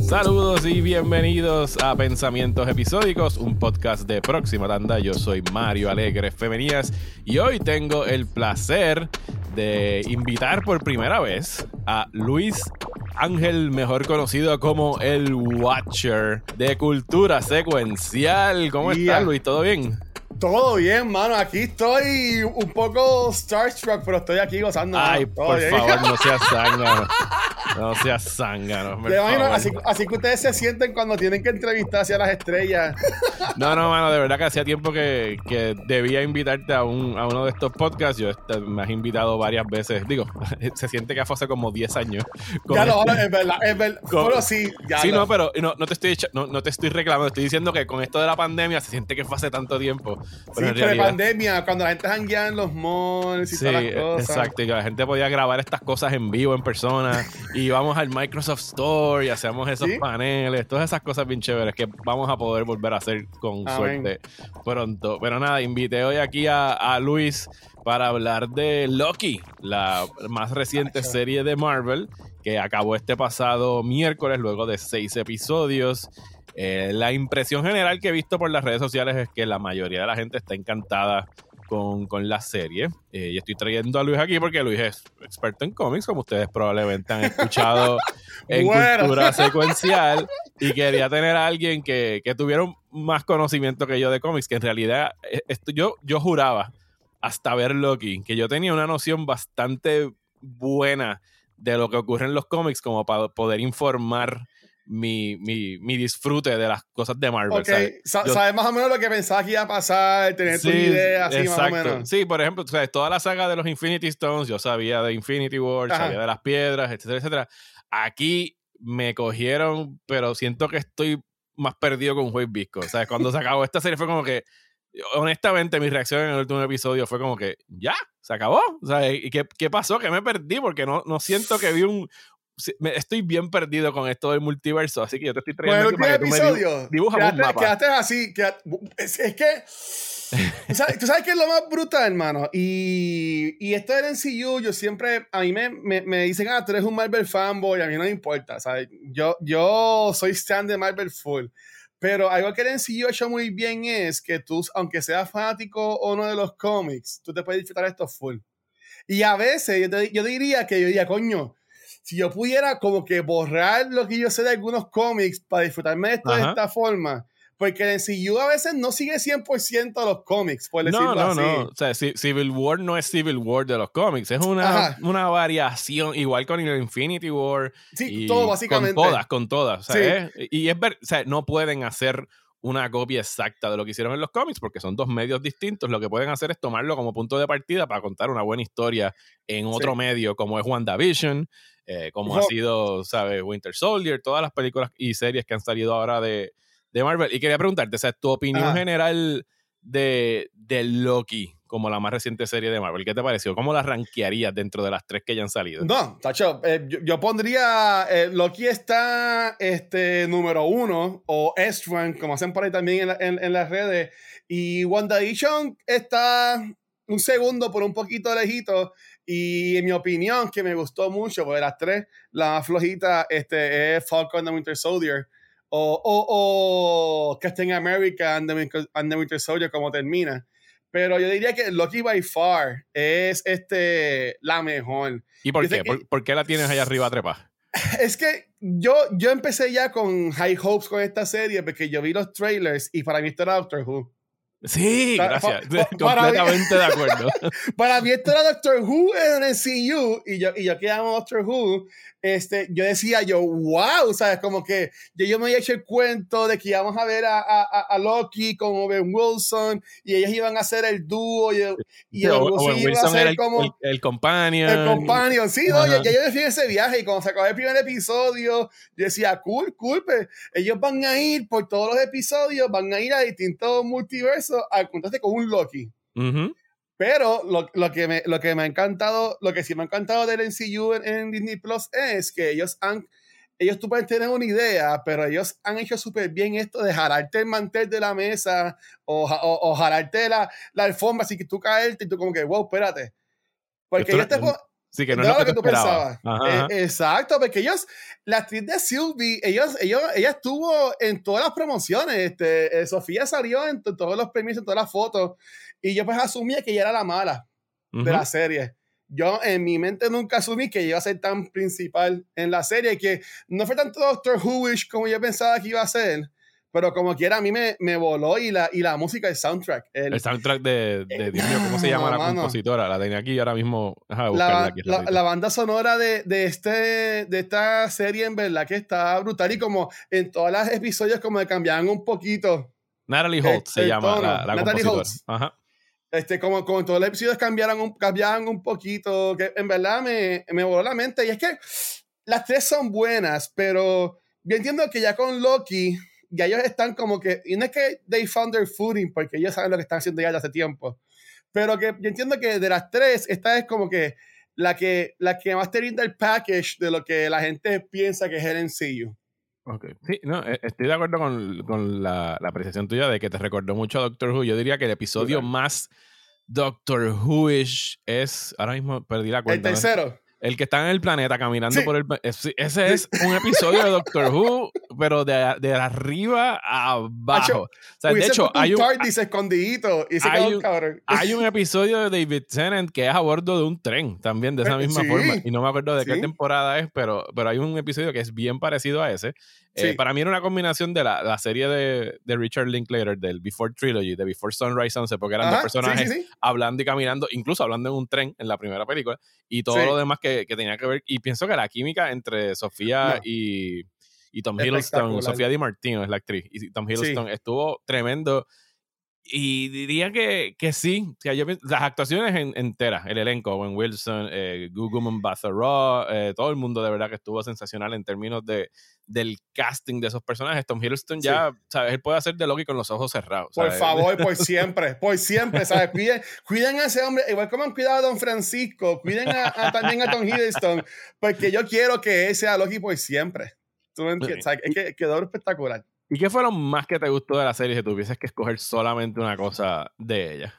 Saludos y bienvenidos a Pensamientos Episódicos, un podcast de Próxima Tanda. Yo soy Mario Alegre Femenías y hoy tengo el placer de invitar por primera vez a Luis Ángel, mejor conocido como el Watcher de Cultura Secuencial. ¿Cómo estás, Luis? ¿Todo bien? Todo bien, mano. Aquí estoy un poco starstruck, pero estoy aquí gozando. Ay, por favor, no seas zángano. No seas zángano. Así, así, que ustedes se sienten cuando tienen que entrevistarse a las estrellas. No, no, mano, de verdad que hacía tiempo que, que debía invitarte a, un, a uno de estos podcasts. Yo este, me has invitado varias veces. Digo, se siente que hace como 10 años. Ya lo, es verdad, es verdad. pero sí, ya Sí, no, pero no, no, te estoy, no, no te estoy reclamando. Estoy diciendo que con esto de la pandemia se siente que fue hace tanto tiempo. Sí, en pandemia, cuando la gente janguea en los malls y todas las cosas. Exacto, y que la gente podía grabar estas cosas en vivo, en persona. y vamos al Microsoft Store y hacemos esos paneles, todas esas cosas bien chéveres que vamos a poder volver a hacer con suerte pronto. Pero nada, invité hoy aquí a, a Luis para hablar de Loki, la más reciente serie de Marvel que acabó este pasado miércoles luego de seis episodios. Eh, la impresión general que he visto por las redes sociales es que la mayoría de la gente está encantada con, la serie. Eh, y estoy trayendo a Luis aquí porque Luis es experto en cómics, como ustedes probablemente han escuchado en cultura secuencial. Y quería tener a alguien que, que tuviera más conocimiento que yo de cómics, que en realidad eh, esto, yo, yo juraba hasta ver Loki, que yo tenía una noción bastante buena de lo que ocurre en los cómics como para poder informar mi, mi, mi, disfrute de las cosas de Marvel. ¿sabes? más o menos lo que pensaba que iba a pasar, tener tu idea así más o menos. Sí, por ejemplo, ¿sabes? toda la saga de los Infinity Stones, yo sabía de Infinity War, sabía de las piedras, etcétera, etcétera. Aquí me cogieron, pero siento que estoy más perdido con Juez Visco. O sea, cuando se acabó esta serie fue como que, honestamente, mi reacción en el último episodio fue como que, ya, se acabó. O sea, ¿y qué, qué pasó? Que me perdí porque no, no siento que vi un, estoy bien perdido con esto del multiverso, así que yo te estoy trayendo bueno, el episodio, dibuja quedaste, un mapa. Quedaste así, es, que ¿tú sabes, qué es lo más brutal, hermano. Y, y esto del MCU, yo siempre, a mí me, me, me, dicen, ah, tú eres un Marvel fanboy, a mí no me importa, ¿sabes? Yo, yo soy stand de Marvel full. Pero algo que el MCU ha hecho muy bien es que tú, aunque seas fanático o no de los cómics, tú te puedes disfrutar esto full. Y a veces yo, yo diría que yo diría, coño, si yo pudiera como que borrar lo que yo sé de algunos cómics para disfrutarme de esto de esta forma, porque en CU a veces no sigue 100% los cómics, por decirlo no, no, No, o sea, Civil War no es Civil War de los cómics, es una, una variación, igual con Infinity War. Sí, todo básicamente. Con todas, con todas. O sea, y es ver, o sea, no pueden hacer una copia exacta de lo que hicieron en los cómics, porque son dos medios distintos. Lo que pueden hacer es tomarlo como punto de partida para contar una buena historia en otro medio, como es WandaVision, eh, como ha sido, ¿sabes? Winter Soldier, todas las películas y series que han salido ahora de, Marvel. Y quería preguntarte, o sea, tu opinión general de, de, Loki como la más reciente serie de Marvel, ¿qué te pareció? ¿Cómo la rankearías dentro de las tres que ya han salido? No, Tacho, eh, yo, pondría, eh, Loki está este, número uno, o S-Rank, como hacen por ahí también en, en, las redes, y WandaVision está un segundo por un poquito lejito y en mi opinión, que me gustó mucho, porque de las tres, la más flojita este, es Falcon and the Winter Soldier. O, o, o Captain America and the, Winter Soldier, como termina. Pero yo diría que Loki by far es este, la mejor. ¿Y por qué? ¿Por, qué la tienes allá arriba trepa? Es que yo, yo empecé ya con high hopes con esta serie porque yo vi los trailers y para mí esto era Doctor Who. Sí, gracias. Completamente de acuerdo. para mí esto era Doctor Who en el CU y yo, y yo que amo Doctor Who, este, yo decía yo, wow, ¿sabes? Como que yo, yo me había hecho el cuento de que íbamos a ver a, a, a Loki con Owen Wilson y ellos iban a hacer el dúo y, y Owen iba a ser el, como el, el, companion. El companion, sí, no, ya, yo decía ese viaje y cuando se acabó el primer episodio, yo decía, cool, cool, pues, ellos van a ir por todos los episodios, van a ir a distintos multiversos a encontrarse con un Loki. Pero lo, lo, que me, lo que me ha encantado, lo que sí me ha encantado del MCU en, Disney Plus es que ellos han, ellos tú puedes tener una idea, pero ellos han hecho súper bien esto de jalarte el mantel de la mesa o, o, jalarte la, la, alfombra así que tú caerte y tú como que, wow, espérate. Porque yo te Sí, que no, es lo que, tú pensabas. Eh, exacto, porque ellos, la actriz de Sylvie, ellos, ellos, ella estuvo en todas las promociones. Este, eh, Sofía salió en todos los premios, en todas las fotos. Y yo pues asumía que ella era la mala de la serie. Yo en mi mente nunca asumí que iba a ser tan principal en la serie, que no fue tanto Doctor Whoish como yo pensaba que iba a ser pero como quiera, a mí me, me voló y la, y la música, el soundtrack. El, soundtrack de, de Dios mío, ¿cómo se llama la compositora? La tenía aquí ahora mismo. la, la, banda sonora de, de, este, de esta serie, en verdad, que está brutal y como en todos los episodios, como de cambiaban un poquito. Natalie Holt se llama la, la Natalie compositora. Ajá. Este, como, como en todos los episodios cambiaran un, cambiaban un poquito, que en verdad me, me voló la mente. Y es que las tres son buenas, pero yo entiendo que ya con Loki y ellos están como que, y no es que they found their footing, porque ellos saben lo que están haciendo ya hace tiempo, pero que yo entiendo que de las tres, esta es como que la que, la que más te brinda el package de lo que la gente piensa que es el MCU. Ok, sí, no, e, estoy de acuerdo con, con la, la, apreciación tuya de que te recordó mucho a Doctor Who. Yo diría que el episodio más Doctor Who-ish es, ahora mismo perdí la cuenta. El tercero. El que está en el planeta caminando por el. Ese es un episodio de Doctor Who, pero de, de arriba a abajo. o sea, de hecho, hay un. escondidito y se hay, un, hay un episodio de David Tennant que es a bordo de un tren también, de esa eh, misma forma. Y no me acuerdo de qué temporada es, pero, pero hay un episodio que es bien parecido a ese. Eh, para mí era una combinación de la, la serie de, de, Richard Linklater, del Before Trilogy, de Before Sunrise Sunset, porque eran dos personajes hablando y caminando, incluso hablando en un tren en la primera película, y todo lo demás que, que, tenía que ver. Y pienso que la química entre Sofía y, y, Tom Hiddleston, Sofía Di Martino es la actriz, y Tom Hiddleston estuvo tremendo. Y diría que, que sí. las actuaciones enteras, el elenco, Owen Wilson, eh, Guguman Bathoraw, eh, todo el mundo de verdad que estuvo sensacional en términos de, del casting de esos personajes. Tom Hiddleston ya, ¿sabes? Él puede hacer de Loki con los ojos cerrados. Por favor, por siempre, por siempre, ¿sabes? Cuiden, cuiden, a ese hombre, igual como han cuidado a Don Francisco, cuiden a, también a Tom Hiddleston, porque yo quiero que él sea Loki por siempre. ¿Tú me entiendes? Es que quedó espectacular. ¿Y qué fue lo más que te gustó de la serie si tuvieses que escoger solamente una cosa de ella?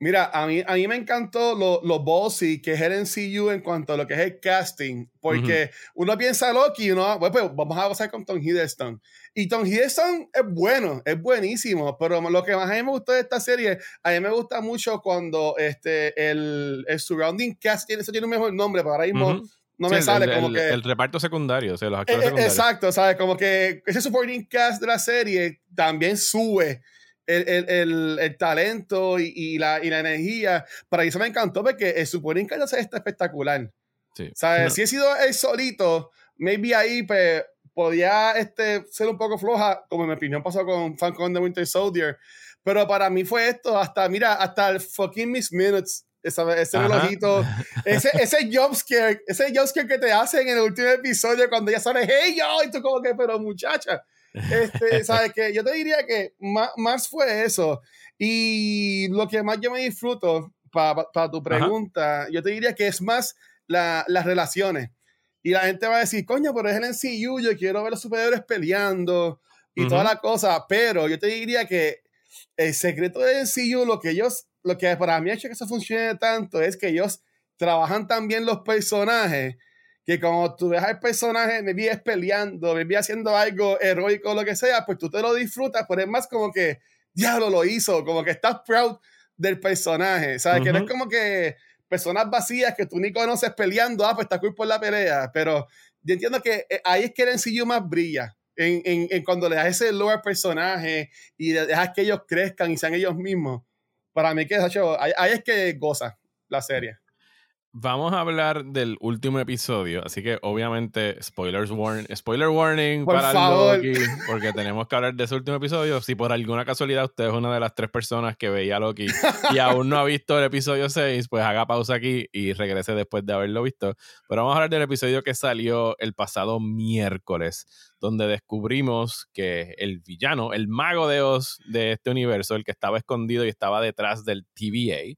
Mira, a mí, a mí me encantó lo, lo bossy que es el NCU en cuanto a lo que es el casting, porque uno piensa Loki y uno, pues vamos a gozar con Tom Hiddleston. Y Tom Hiddleston es bueno, es buenísimo, pero lo que más a mí me gustó de esta serie, a mí me gusta mucho cuando este, el, el surrounding cast, tiene, eso tiene un mejor nombre, pero ahora mismo no me sale como que. El reparto secundario, o sea, los actores eh, eh, secundarios. Exacto, ¿sabes? Como que ese supporting cast de la serie también sube el, el, el, talento y, y, la, y, la, energía. Para eso me encantó porque el supporting cast está espectacular. Sí. ¿Sabes? Si he sido él solito, maybe ahí pues, podía este, ser un poco floja, como en mi opinión pasó con Falcon de Winter Soldier. Pero para mí fue esto, hasta, mira, hasta el fucking Miss Minutes ese, ese relojito, ese, ese jumpscare, ese jumpscare que te hacen en el último episodio cuando ya sale, hey yo, y tú como que, pero muchacha, este, sabes que yo te diría que más, más, fue eso. Y lo que más yo me disfruto, para pa, tu pregunta, yo te diría que es más la, las relaciones. Y la gente va a decir, coño, pero es el NCU, yo quiero ver a los superiores peleando y toda la cosa, pero yo te diría que el secreto del NCU, lo que ellos lo que para mí ha hecho que eso funcione tanto es que ellos trabajan tan bien los personajes que como tú ves al personaje, me vi peleando, me vi haciendo algo heroico, lo que sea, pues tú te lo disfrutas, pero es más como que, diablo, lo hizo, como que estás proud del personaje, ¿sabes? Que no es como que personas vacías que tú ni conoces peleando, ah, pues está cool por la pelea, pero yo entiendo que eh, ahí es que el ensillo más brilla, en, en, en, cuando le das ese lore al personaje y dejas que ellos crezcan y sean ellos mismos para mí que ahí, ahí es que goza la serie. Vamos a hablar del último episodio, así que obviamente spoilers warning, spoiler warning para Loki, porque tenemos que hablar de ese último episodio. Si por alguna casualidad usted es una de las tres personas que veía Loki y aún no ha visto el episodio 6, pues haga pausa aquí y regrese después de haberlo visto. Pero vamos a hablar del episodio que salió el pasado miércoles, donde descubrimos que el villano, el mago de Oz de este universo, el que estaba escondido y estaba detrás del TVA,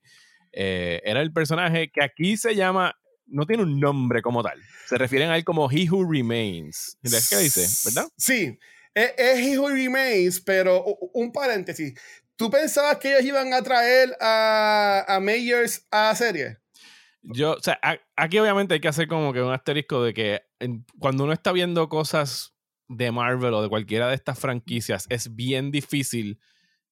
eh, era el personaje que aquí se llama, no tiene un nombre como tal, se refieren a él como He Who Remains. ¿Ves qué dice? ¿Verdad? Sí, es, He Who Remains, pero un paréntesis. ¿Tú pensabas que ellos iban a traer a, a Mayers a serie? Yo, o sea, aquí obviamente hay que hacer como que un asterisco de que cuando uno está viendo cosas de Marvel o de cualquiera de estas franquicias, es bien difícil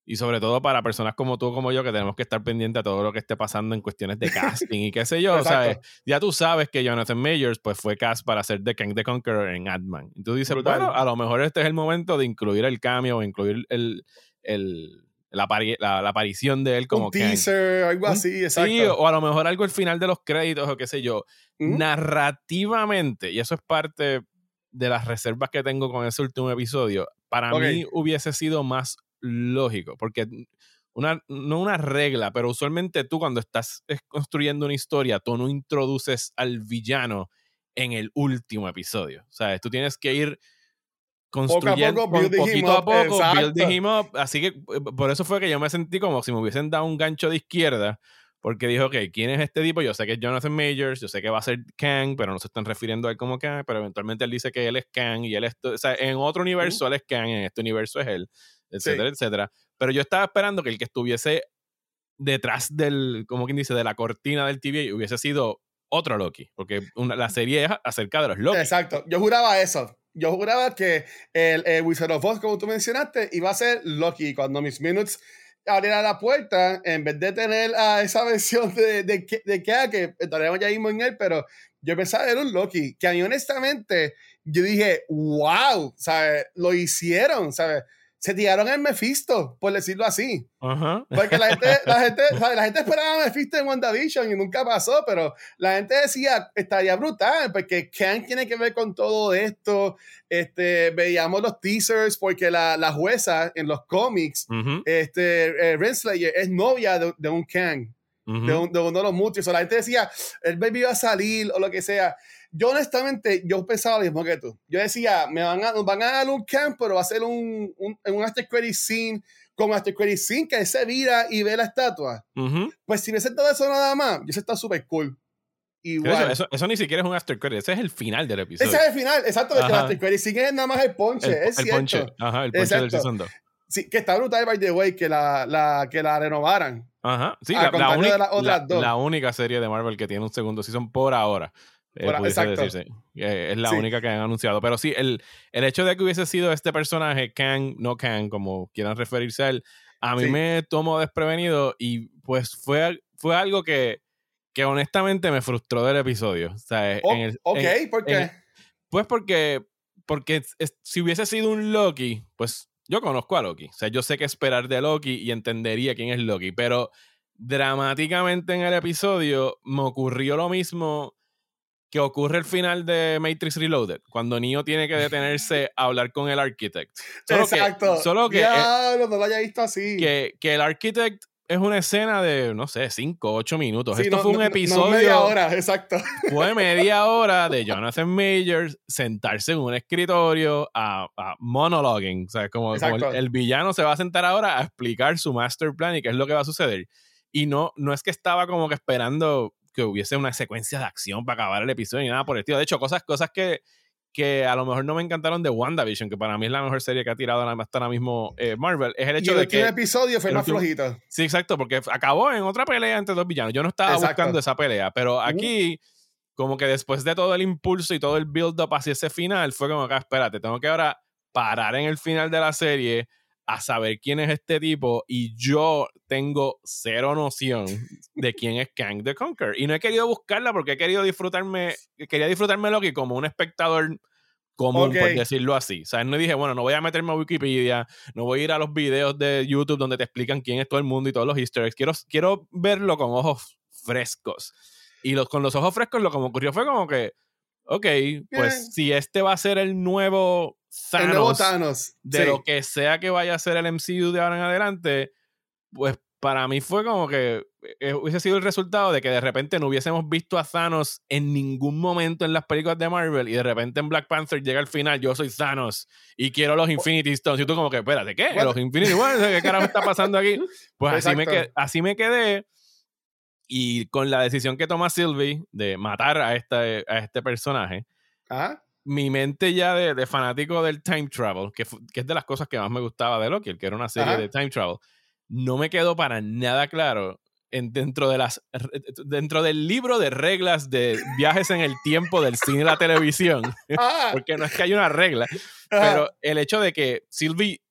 y sobre todo para personas como tú, como yo, que tenemos que estar pendientes a todo lo que esté pasando en cuestiones de casting y qué sé yo. ¿sabes? Ya tú sabes que Jonathan Majors pues, fue cast para hacer The King the Conqueror en Ant-Man. Y tú dices, bueno, a lo mejor este es el momento de incluir el cambio o incluir el, el, la, la, aparición de él como un teaser, algo así, exacto. Sí, o a lo mejor algo al final de los créditos o qué sé yo. Narrativamente, y eso es parte de las reservas que tengo con ese último episodio, para mí hubiese sido más lógico, porque una, no una regla, pero usualmente tú cuando estás construyendo una historia, tú no introduces al villano en el último episodio. O sea, tú tienes que ir construyendo poquito a poco, building him up. Así que eh, por eso fue que yo me sentí como si me hubiesen dado un gancho de izquierda, porque dijo, ok, ¿quién es este tipo? Yo sé que es Jonathan Majors, yo sé que va a ser Kang, pero no se están refiriendo a él como Kang, pero eventualmente él dice que él es Kang y él es, o sea, en otro universo él es Kang, en este universo es él etcétera, etcétera. Pero yo estaba esperando que el que estuviese detrás del, como quien dice, de la cortina del TV hubiese sido otro Loki, porque la serie es acerca de los Loki. Exacto, yo juraba eso. Yo juraba que el, Wizard of Oz, como tú mencionaste, iba a ser Loki. Cuando Miss Minutes abriera la puerta, en vez de tener a esa versión de, de, de, que estaremos ya mismo en él, pero yo pensaba que era un Loki, que a mí honestamente, yo dije, wow, ¿sabes? Lo hicieron, ¿sabes? Se tiraron en Mephisto, por decirlo así. Porque la gente, la, gente, la gente esperaba a Mephisto en WandaVision y nunca pasó, pero la gente decía, estaría brutal, porque Kang tiene que ver con todo esto. Este, veíamos los teasers, porque la, la jueza en los cómics, este, eh, Renslayer, es novia de, un Kang, de, uno de los muchos. O la gente decía, el baby va a salir o lo que sea yo honestamente, yo pensaba lo mismo que tú. Yo decía, me van a, van a dar un camp, pero va a ser un, un, un after credit scene, como after credit scene, que se vira y ve la estatua. Pues si me todo eso nada más, yo está súper cool. Igual. Eso, eso, ni siquiera es un after credit, ese es el final del episodio. Ese es el final, exacto, el after credit scene es nada más el ponche, es el cierto. Ponche. Ajá, el ponche del season 2. Sí, que está brutal, by the way, que la, la, que la renovaran. Ajá, sí, la, la, única, la, la, única serie de Marvel que tiene un segundo season por ahora. Eh, decirse. es la única que han anunciado. Pero sí, el, el hecho de que hubiese sido este personaje, Kang, no Kang, como quieran referirse a él, a mí me tomó desprevenido y pues fue, fue algo que, que honestamente me frustró del episodio. Oh, ok, ¿por qué? pues porque, porque si hubiese sido un Loki, pues yo conozco a Loki. O sea, yo sé qué esperar de Loki y entendería quién es Loki, pero dramáticamente en el episodio me ocurrió lo mismo que ocurre el final de Matrix Reloaded, cuando Neo tiene que detenerse a hablar con el architect. Exacto. solo que. Ya, no lo haya visto así. Que, que, el architect es una escena de, no sé, 5, 8 minutos. Esto fue un episodio. No media hora, exacto. Fue media hora de Jonathan Majors sentarse en un escritorio a, a monologuing. O sea, como, como el, villano se va a sentar ahora a explicar su master plan y qué es lo que va a suceder. Y no, no es que estaba como que esperando que hubiese una secuencia de acción para acabar el episodio ni nada por el estilo. De hecho, cosas, cosas que, que a lo mejor no me encantaron de WandaVision, que para mí es la mejor serie que ha tirado hasta ahora mismo eh, Marvel, es el hecho de que... el episodio fue más flojito. Sí, exacto, porque acabó en otra pelea entre dos villanos. Yo no estaba buscando esa pelea, pero aquí, como que después de todo el impulso y todo el build-up hacia ese final, fue como que, ah, espérate, tengo que ahora parar en el final de la serie a saber quién es este tipo y yo tengo cero noción de quién es Kang the Conqueror. Y no he querido buscarla porque he querido disfrutarme, quería disfrutarme que como un espectador común, por decirlo así. O sea, no dije, bueno, no voy a meterme a Wikipedia, no voy a ir a los videos de YouTube donde te explican quién es todo el mundo y todos los easter eggs. Quiero, quiero verlo con ojos frescos. Y los, con los ojos frescos lo que me ocurrió fue como que, ok, pues si este va a ser el nuevo Thanos, de lo que sea que vaya a ser el MCU de ahora en adelante, pues para mí fue como que eh, hubiese sido el resultado de que de repente no hubiésemos visto a Thanos en ningún momento en las películas de Marvel y de repente en Black Panther llega al final, yo soy Thanos y quiero los Infinity Stones y tú como que, espérate, ¿qué? Los Infinity Stones, ¿qué carajo está pasando aquí? Pues así me, quedé, así me quedé y con la decisión que toma Sylvie de matar a, esta, a este personaje, ¿Ah? Mi mente ya de, fanático del time travel, que, que, es de las cosas que más me gustaba de Loki, que era una serie de time travel, no me quedó para nada claro en, dentro, de las, dentro del libro de reglas de viajes en el tiempo del cine y la televisión, porque no es que haya una regla, pero el hecho de que Sylvie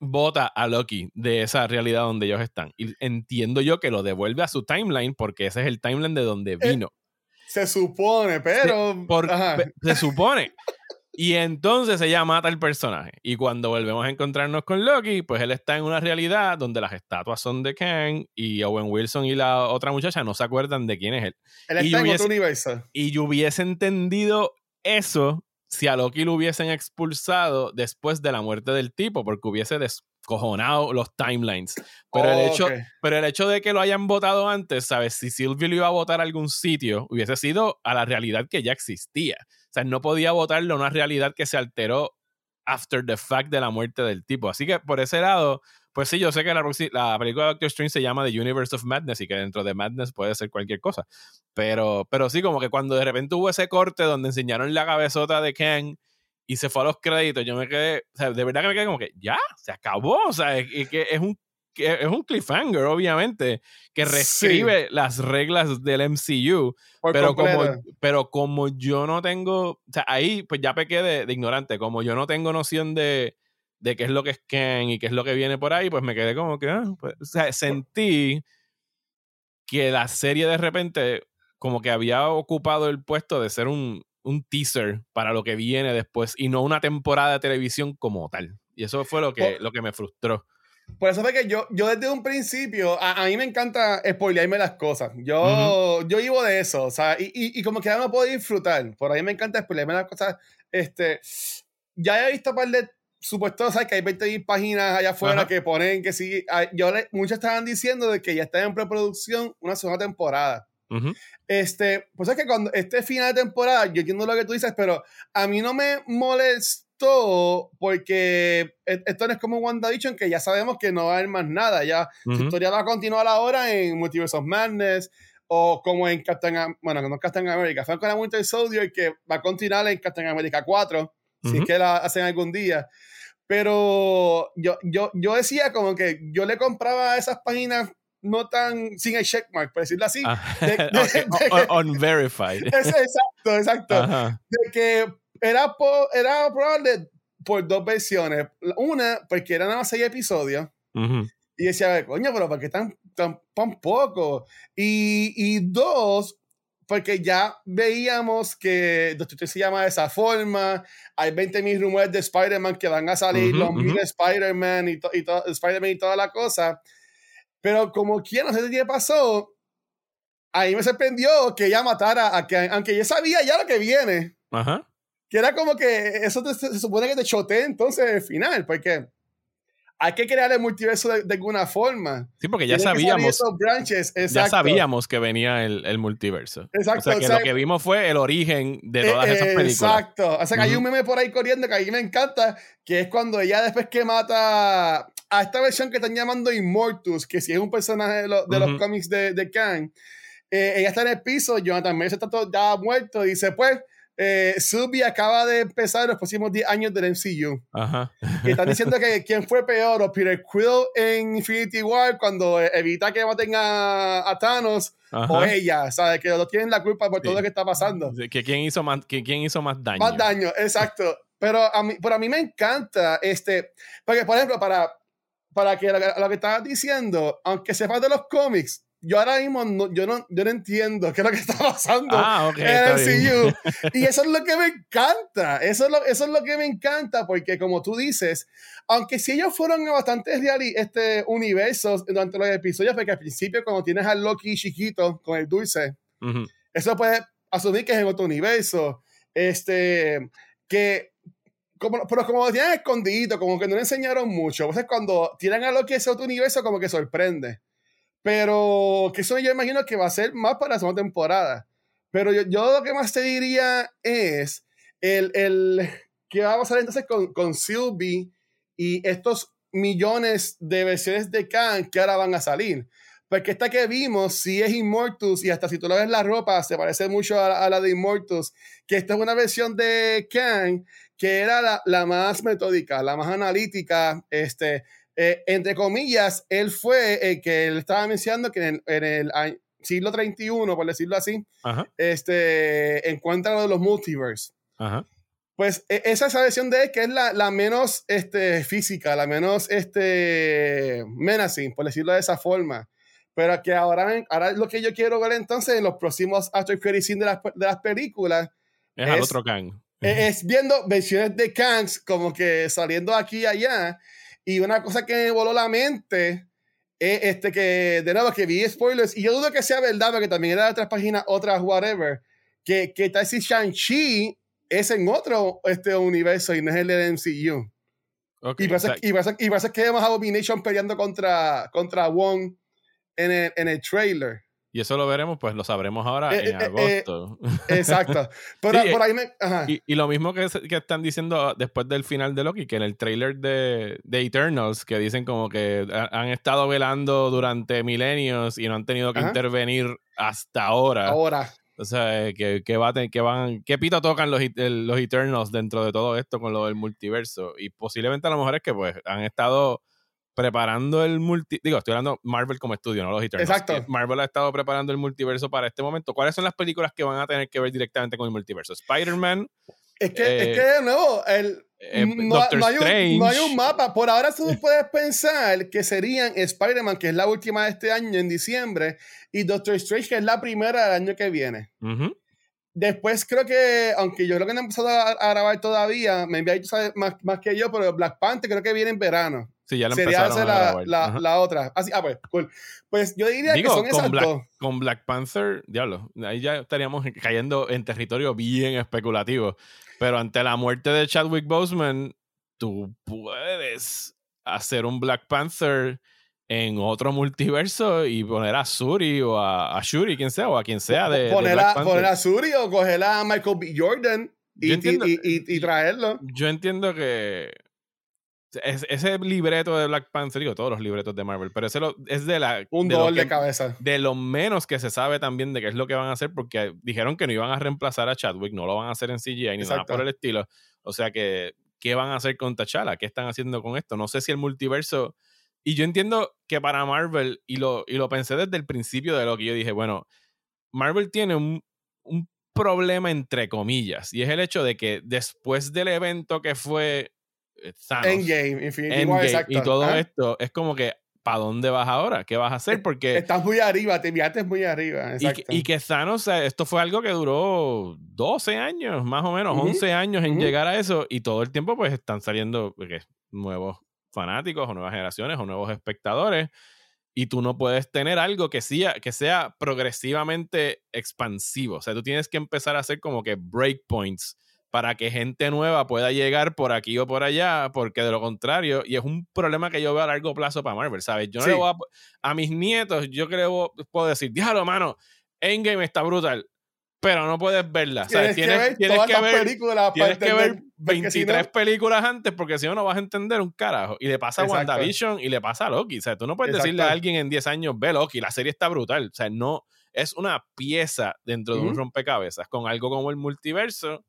vota a Loki de esa realidad donde ellos están. Y entiendo yo que lo devuelve a su timeline porque ese es el timeline de donde eh, vino. Se supone, pero... se supone. Y entonces ella mata al personaje. Y cuando volvemos a encontrarnos con Loki, pues él está en una realidad donde las estatuas son de Kang y Owen Wilson y la otra muchacha no se acuerdan de quién es él. Él está en otro universo. Y yo hubiese entendido eso si a Loki lo hubiesen expulsado después de la muerte del tipo, porque hubiese descojonado los timelines. Pero, el, hecho, pero el hecho de que lo hayan votado antes, ¿sabes? Si Sylvie lo iba a votar a algún sitio, hubiese sido a la realidad que ya existía. O sea, no podía votarlo a una realidad que se alteró after the fact de la muerte del tipo. Así que por ese lado, pues sí, yo sé que la, la, película de Doctor Strange se llama The Universe of Madness y que dentro de Madness puede ser cualquier cosa. Pero, pero sí, como que cuando de repente hubo ese corte donde enseñaron la cabezota de Kang y se fue a los créditos, yo me quedé, o sea, de verdad que me quedé como que ya, se acabó. O sea, es, que es un es un cliffhanger, obviamente, que reescribe las reglas del MCU. pero como, pero como yo no tengo, o sea, ahí pues ya pequé de, ignorante, como yo no tengo noción de, de, qué es lo que es Ken y qué es lo que viene por ahí, pues me quedé como que, ah, pues, o sea, sentí que la serie de repente como que había ocupado el puesto de ser un, un teaser para lo que viene después y no una temporada de televisión como tal. Y eso fue lo que, lo que me frustró. Por eso fue que yo, yo desde un principio, a, mí me encanta spoilearme las cosas. Yo, yo vivo de eso, o sea, y, y, y como que ya no puedo disfrutar. Por ahí me encanta spoilearme las cosas. Este, ya he visto un par de supuestos, ¿sabes? Que hay 20 páginas allá afuera que ponen que sí. Yo muchos estaban diciendo de que ya está en preproducción una segunda temporada. Este, pues es que cuando este final de temporada, yo entiendo lo que tú dices, pero a mí no me molesta porque e, esto no es como WandaVision, que ya sabemos que no va a haber más nada. Ya su historia va a continuar ahora en Multiverse of Madness o como en Captain, bueno, no Captain America, fue con la Winter Soldier que va a continuar en Captain America 4, si es que la hacen algún día. Pero yo, yo, yo decía como que yo le compraba esas páginas no tan sin el checkmark, por decirlo así. Ah, unverified. exacto, exacto. De que era, era probable por dos versiones. Una, porque eran nada más seis episodios. Y decía, coño, pero ¿por qué tan, tan, poco? Y, y, dos, porque ya veíamos que Doctor se llama de esa forma. Hay 20.000 rumores de Spider-Man que van a salir, los mil Spider-Man y, y, Spider-Man y toda la cosa. Pero como quien no sé qué pasó, ahí me sorprendió que ella matara a que, aunque ya sabía ya lo que viene. Ajá que era como que eso se supone que te chote entonces el final, porque hay que crear el multiverso de, alguna forma. Sí, porque ya sabíamos. ya sabíamos que venía el, el, multiverso. Exacto. O sea, que lo que vimos fue el origen de todas esas eh, películas. Exacto. O sea, que hay un meme por ahí corriendo que a mí me encanta, que es cuando ella después que mata a esta versión que están llamando Immortus, que si es un personaje de, los cómics de, de Kang, eh, ella está en el piso, Jonathan Majors está todo ya muerto, y dice, pues eh, Subi acaba de empezar los próximos 10 años del MCU. Ajá. Y están diciendo que quién fue peor, o Peter Quill en Infinity War cuando evita que maten a, Thanos, o ella, ¿sabes? Que los tienen la culpa por todo lo que está pasando. Que quién hizo más, que quién hizo más daño. Más daño, exacto. Pero a mí, pero a mí me encanta, este, porque por ejemplo, para, para que lo, lo que estabas diciendo, aunque sepas de los cómics, yo ahora mismo no, yo, no, yo no entiendo qué es lo que está pasando ah, en el CU. Y eso es lo que me encanta. Eso es lo, eso es lo que me encanta, porque como tú dices, aunque si ellos fueron a bastantes este universos durante los episodios, porque al principio, cuando tienes al Loki chiquito con el dulce, eso puede asumir que es en otro universo. Este, que como, pero como lo tienen escondido, como que no le enseñaron mucho. Entonces, cuando tiran a Loki ese otro universo, como que sorprende. Pero que eso yo imagino que va a ser más para la segunda temporada. Pero yo, yo lo que más te diría es el, el que va a pasar entonces con, con Sylvie y estos millones de versiones de Khan que ahora van a salir. Porque esta que vimos, si es Immortus, y hasta si tú la ves la ropa, se parece mucho a, la de Immortus, que esta es una versión de Khan que era la, la, más metódica, la más analítica, este, eh, entre comillas, él fue el que él estaba mencionando que en, el siglo 31, por decirlo así, este, encuentra lo de los multiverse. Pues e, esa es la versión de él que es la, la, menos este, física, la menos este, menacing, por decirlo de esa forma. Pero que ahora, ahora lo que yo quiero ver entonces en los próximos After Credit Scene de las, de las películas es, al otro Kang. E, es, viendo versiones de Kangs como que saliendo aquí y allá. Y una cosa que me voló la mente es este que, de nuevo, que vi spoilers. Y yo dudo que sea verdad, porque también era de otras páginas, otras, whatever. Que, que tal si Shang-Chi es en otro este universo y no es el del MCU. Okay, y, pasa, y, pasa, y pasa que vemos a Abomination peleando contra, contra Wong en el, en el trailer. Y eso lo veremos, pues lo sabremos ahora eh, en eh, eh, agosto. exacto. Pero por ahí me. Y, lo mismo que, que, están diciendo después del final de Loki, que en el trailer de, de Eternals, que dicen como que han estado velando durante milenios y no han tenido que intervenir hasta ahora. Ahora. O sea, que, que, va que van, qué pito tocan los, los Eternals dentro de todo esto con lo del multiverso. Y posiblemente a lo mejor es que pues han estado preparando el multi... Digo, estoy hablando Marvel como estudio, no los Eternals. Exacto. Marvel ha estado preparando el multiverso para este momento. ¿Cuáles son las películas que van a tener que ver directamente con el multiverso? Spider-Man. Es que, es eh, que de nuevo, el, eh, no, hay un, no, hay un, mapa. Por ahora tú puedes pensar que serían Spider-Man, que es la última de este año, en diciembre, y Doctor Strange, que es la primera del año que viene. Después creo que, aunque yo creo que no han empezado a, grabar todavía, me envía más, más que yo, pero Black Panther creo que viene en verano. Sí, ya Sería la, la, la, otra. Así, ah, pues, cool. Pues yo diría que son esas dos. Con Black Panther, diablo, ahí ya estaríamos cayendo en territorio bien especulativo. Pero ante la muerte de Chadwick Boseman, tú puedes hacer un Black Panther en otro multiverso y poner a Suri o a, Shuri, quien sea, o a quien sea de. Poner, a, poner a Suri o coger a Michael B. Jordan y, y, y traerlo. Yo entiendo que ese libreto de Black Panther, digo, todos los libretos de Marvel, pero ese es de la. Un dolor de cabeza. De lo menos que se sabe también de qué es lo que van a hacer, porque dijeron que no iban a reemplazar a Chadwick, no lo van a hacer en CGI ni nada por el estilo. O sea que, ¿qué van a hacer con T'Challa? ¿Qué están haciendo con esto? No sé si el multiverso. Y yo entiendo que para Marvel, y lo, y lo pensé desde el principio de lo que yo dije, bueno, Marvel tiene un, un problema entre comillas, y es el hecho de que después del evento que fue eh, Endgame, Infinity War, exacto. Y todo esto es como que, ¿para dónde vas ahora? ¿Qué vas a hacer? Porque... Estás muy arriba, te enviaste muy arriba. Y, que Thanos, esto fue algo que duró 12 años, más o menos, 11 años en llegar a eso, y todo el tiempo pues están saliendo nuevos fanáticos o nuevas generaciones o nuevos espectadores y tú no puedes tener algo que sea, que sea progresivamente expansivo. O sea, tú tienes que empezar a hacer como que breakpoints para que gente nueva pueda llegar por aquí o por allá, porque de lo contrario, y es un problema que yo veo a largo plazo para Marvel, ¿sabes? Yo no le voy a, a, mis nietos, yo creo, puedo decir, déjalo, mano, Endgame está brutal, pero no puedes verla. ¿sabes? Tienes, que ver, tienes que ver, películas tienes que ver 23 películas antes, porque si no, no vas a entender un carajo. Y le pasa a WandaVision y le pasa a Loki. O sea, tú no puedes decirle a alguien en 10 años, ve Loki, la serie está brutal. O sea, no, es una pieza dentro de un rompecabezas. Con algo como el multiverso,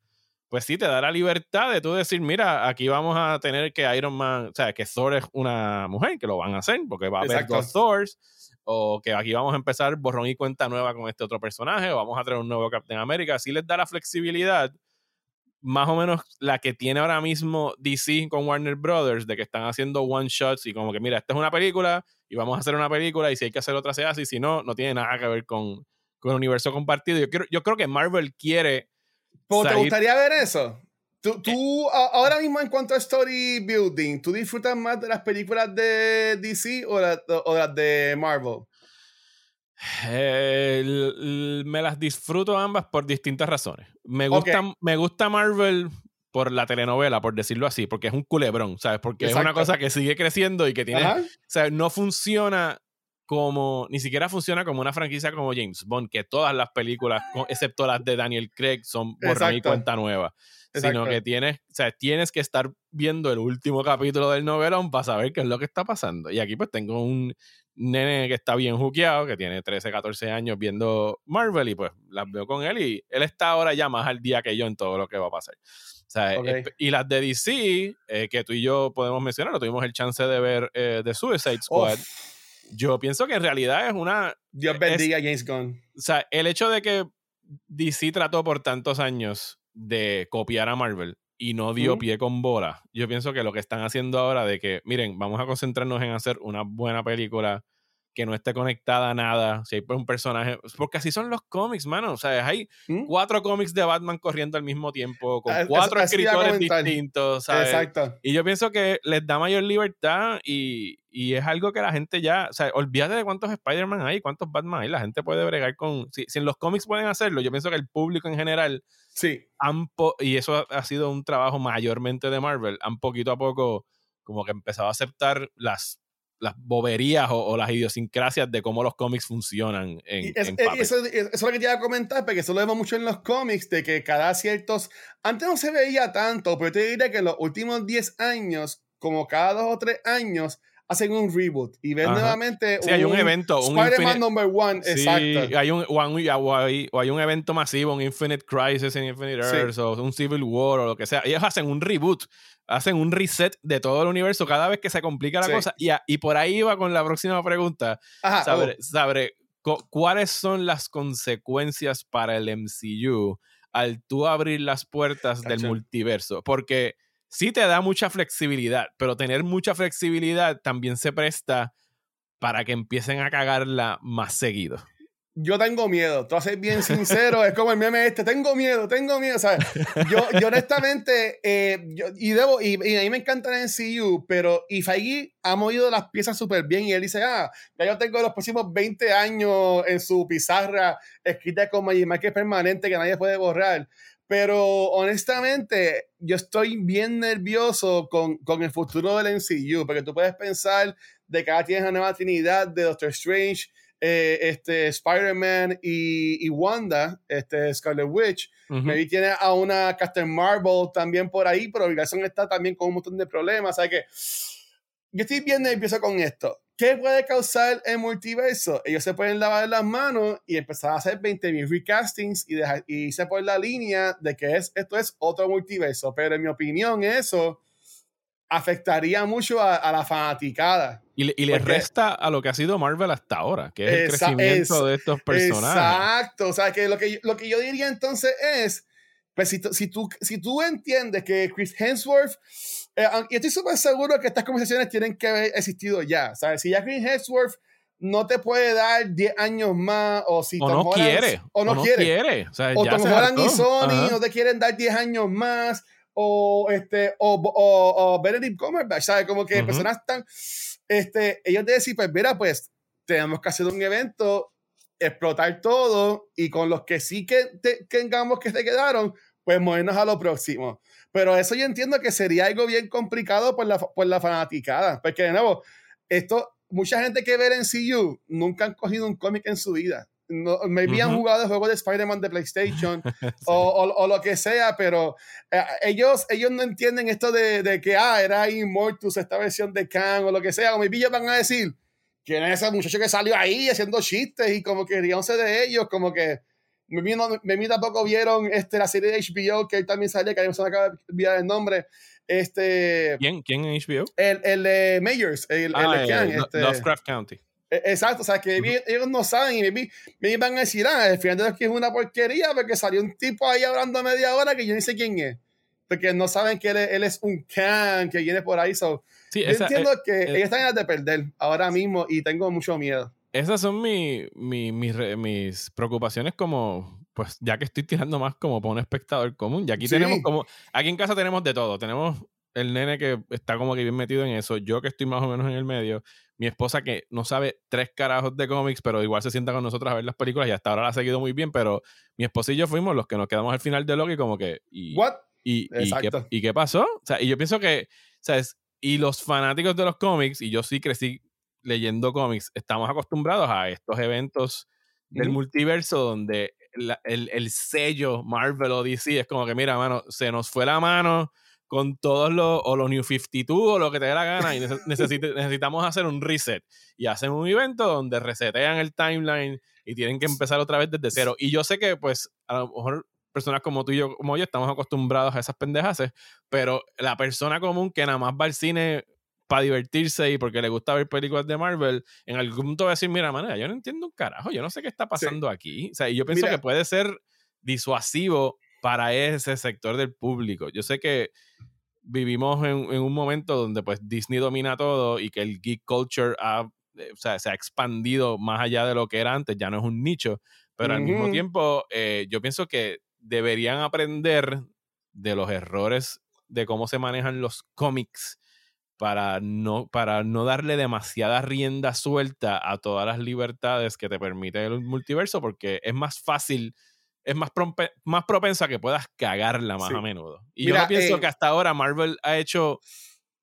pues sí, te da la libertad de tú decir, mira, aquí vamos a tener que Iron Man, o sea, que Thor es una mujer, que lo van a hacer, porque va a haber dos Thors, o que aquí vamos a empezar borrón y cuenta nueva con este otro personaje, o vamos a traer un nuevo Captain America. Así les da la flexibilidad, más o menos la que tiene ahora mismo DC con Warner Brothers, de que están haciendo one shots y como que, mira, esta es una película y vamos a hacer una película y si hay que hacer otra se hace y si no, no tiene nada que ver con, con el universo compartido. Yo, quiero, yo creo que Marvel quiere ¿Te gustaría ver eso? Tú, tú ahora mismo en cuanto a story building, ¿tú disfrutas más de las películas de DC o, o las de Marvel? me las disfruto ambas por distintas razones. Me gusta, me gusta Marvel por la telenovela, por decirlo así, porque es un culebrón, ¿sabes? Porque es una cosa que sigue creciendo y que tiene. O sea, no funciona como, ni siquiera funciona como una franquicia como James Bond, que todas las películas, excepto las de Daniel Craig, son por mi cuenta nueva. Sino que tienes, o sea, tienes que estar viendo el último capítulo del novelón para saber qué es lo que está pasando. Y aquí pues tengo un, nene que está bien juqueado, que tiene 13, 14 años viendo Marvel y pues las veo con él y él está ahora ya más al día que yo en todo lo que va a pasar. y las de DC, eh, que tú y yo podemos mencionar, tuvimos el chance de ver eh, The Suicide Squad. Yo pienso que en realidad es una... Dios bendiga a James Gunn. O sea, el hecho de que DC trató por tantos años de copiar a Marvel y no dio pie con bola. Yo pienso que lo que están haciendo ahora de que, miren, vamos a concentrarnos en hacer una buena película que no esté conectada a nada, si hay pues un personaje, porque así son los cómics, mano, o sea, hay ¿Mm? cuatro cómics de Batman corriendo al mismo tiempo, con ah, cuatro escritores distintos, ¿sabes? Exacto. Y yo pienso que les da mayor libertad y, y, es algo que la gente ya, o sea, olvídate de cuántos Spider-Man hay, cuántos Batman hay, la gente puede bregar con, si, si, en los cómics pueden hacerlo, yo pienso que el público en general, sí. Han y eso ha sido un trabajo mayormente de Marvel, han poquito a poco como que empezado a aceptar las las boberías o, las idiosincrasias de cómo los cómics funcionan en, es, eso, es lo que te iba a comentar, porque eso lo vemos mucho en los cómics, de que cada ciertos... Antes no se veía tanto, pero te diría que en los últimos 10 años, como cada dos o tres años, hacen un reboot y ven nuevamente sí, hay un evento Spider-Man number one sí, exacto. hay un, o hay, o hay, un evento masivo un Infinite Crisis en Infinite Earths o un Civil War o lo que sea. Ellos hacen un reboot hacen un reset de todo el universo cada vez que se complica la cosa. Y, y, por ahí va con la próxima pregunta oh. cuáles son las consecuencias para el MCU al tú abrir las puertas del multiverso. Porque sí te da mucha flexibilidad, pero tener mucha flexibilidad también se presta para que empiecen a cagarla más seguido. Yo tengo miedo, tú haces bien sincero, es como el meme este, tengo miedo, tengo miedo, ¿sabes? Yo, yo honestamente, eh, y debo, y, a mí me encanta el MCU, pero y ha movido las piezas súper bien y él dice, ah, ya yo tengo los próximos 20 años en su pizarra escrita con Magic es permanente que nadie puede borrar. Pero honestamente, yo estoy bien nervioso con, con, el futuro del MCU, porque tú puedes pensar de que ahora tienes la nueva trinidad de Doctor Strange, eh, este, Spider-Man y, y, Wanda, este, Scarlet Witch. Maybe tiene a una Captain Marvel también por ahí, pero Obligación está también con un montón de problemas. O sea que yo estoy bien nervioso con esto. ¿Qué puede causar el multiverso? Ellos se pueden lavar las manos y empezar a hacer 20.000 recastings y, dejar, y irse por la línea de que es, esto es otro multiverso. Pero en mi opinión, eso afectaría mucho a, la fanaticada. Y, y le resta a lo que ha sido Marvel hasta ahora, que es el crecimiento de estos personajes. Exacto. O sea, que lo que, lo que yo diría entonces es, pues si, si, tú, si tú entiendes que Chris Hemsworth eh, y estoy súper seguro que estas conversaciones tienen que haber existido ya. ¿sabes? Si Green Hemsworth no te puede dar 10 años más, o si o no quiere, o no, quiere, o, sea, Tom Holland y Sony no te quieren dar 10 años más, o este, o, o, o Benedict Cumberbatch, ¿sabes? Como que personas tan, este, ellos te decir, pues mira, pues tenemos que hacer un evento, explotar todo, y con los que sí que tengamos que se quedaron, pues movernos a lo próximo. Pero eso yo entiendo que sería algo bien complicado por la, por la fanaticada. Porque, de nuevo, esto, mucha gente que ve en CU nunca han cogido un cómic en su vida. No, maybe han jugado juegos de Spider-Man de PlayStation o, o, lo que sea, pero eh, ellos, ellos no entienden esto de, de, que, ah, era Immortus, esta versión de Khan o lo que sea. O maybe ellos van a decir, ¿quién es ese muchacho que salió ahí haciendo chistes y como que ríanse de ellos? Como que me, no, tampoco vieron este, la serie de HBO que también salía, que se me acaba de olvidar el nombre. Este, ¿Quién? ¿Quién en HBO? El, el de Mayors, el, ah, el, este, Lovecraft County. E, exacto, o sea, que ellos no saben y me, me iban a decir, ah, al final de que es una porquería porque salió un tipo ahí hablando media hora que yo ni sé quién es. Porque no saben que él, es un can que viene por ahí. So, yo entiendo que eh, ellos están de perder ahora mismo y tengo mucho miedo esas son mi, mi, mis preocupaciones como, pues ya que estoy tirando más como para un espectador común. Y aquí tenemos como, aquí en casa tenemos de todo. Tenemos el nene que está como que bien metido en eso, yo que estoy más o menos en el medio, mi esposa que no sabe tres carajos de cómics, pero igual se sienta con nosotros a ver las películas y hasta ahora la ha seguido muy bien, pero mi esposa y yo fuimos los que nos quedamos al final de Loki como que... Y, What? Y, y, ¿qué, ¿Y qué pasó? O sea, y yo pienso que, ¿sabes? Y los fanáticos de los cómics, y yo sí crecí leyendo cómics, estamos acostumbrados a estos eventos del multiverso donde el, el, sello Marvel o DC es como que, mira, mano, se nos fue la mano con todos los, o los New 52 o lo que te dé la gana y necesitamos hacer un reset. Y hacen un evento donde resetean el timeline y tienen que empezar otra vez desde cero. Y yo sé que, pues, a lo mejor personas como tú y yo, como yo, estamos acostumbrados a esas pendejaces, pero la persona común que nada más va al cine para divertirse y porque le gusta ver películas de Marvel, en algún punto va a decir, mira, manera, yo no entiendo un carajo, yo no sé qué está pasando aquí. O sea, y yo pienso que puede ser disuasivo para ese sector del público. Yo sé que vivimos en, un momento donde pues Disney domina todo y que el geek culture ha, eh, se ha expandido más allá de lo que era antes, ya no es un nicho, pero al mismo tiempo eh, yo pienso que deberían aprender de los errores de cómo se manejan los cómics para no, para no darle demasiada rienda suelta a todas las libertades que te permite el multiverso, porque es más fácil, es más, más propensa que puedas cagarla más a menudo. Y yo pienso eh que hasta ahora Marvel ha hecho.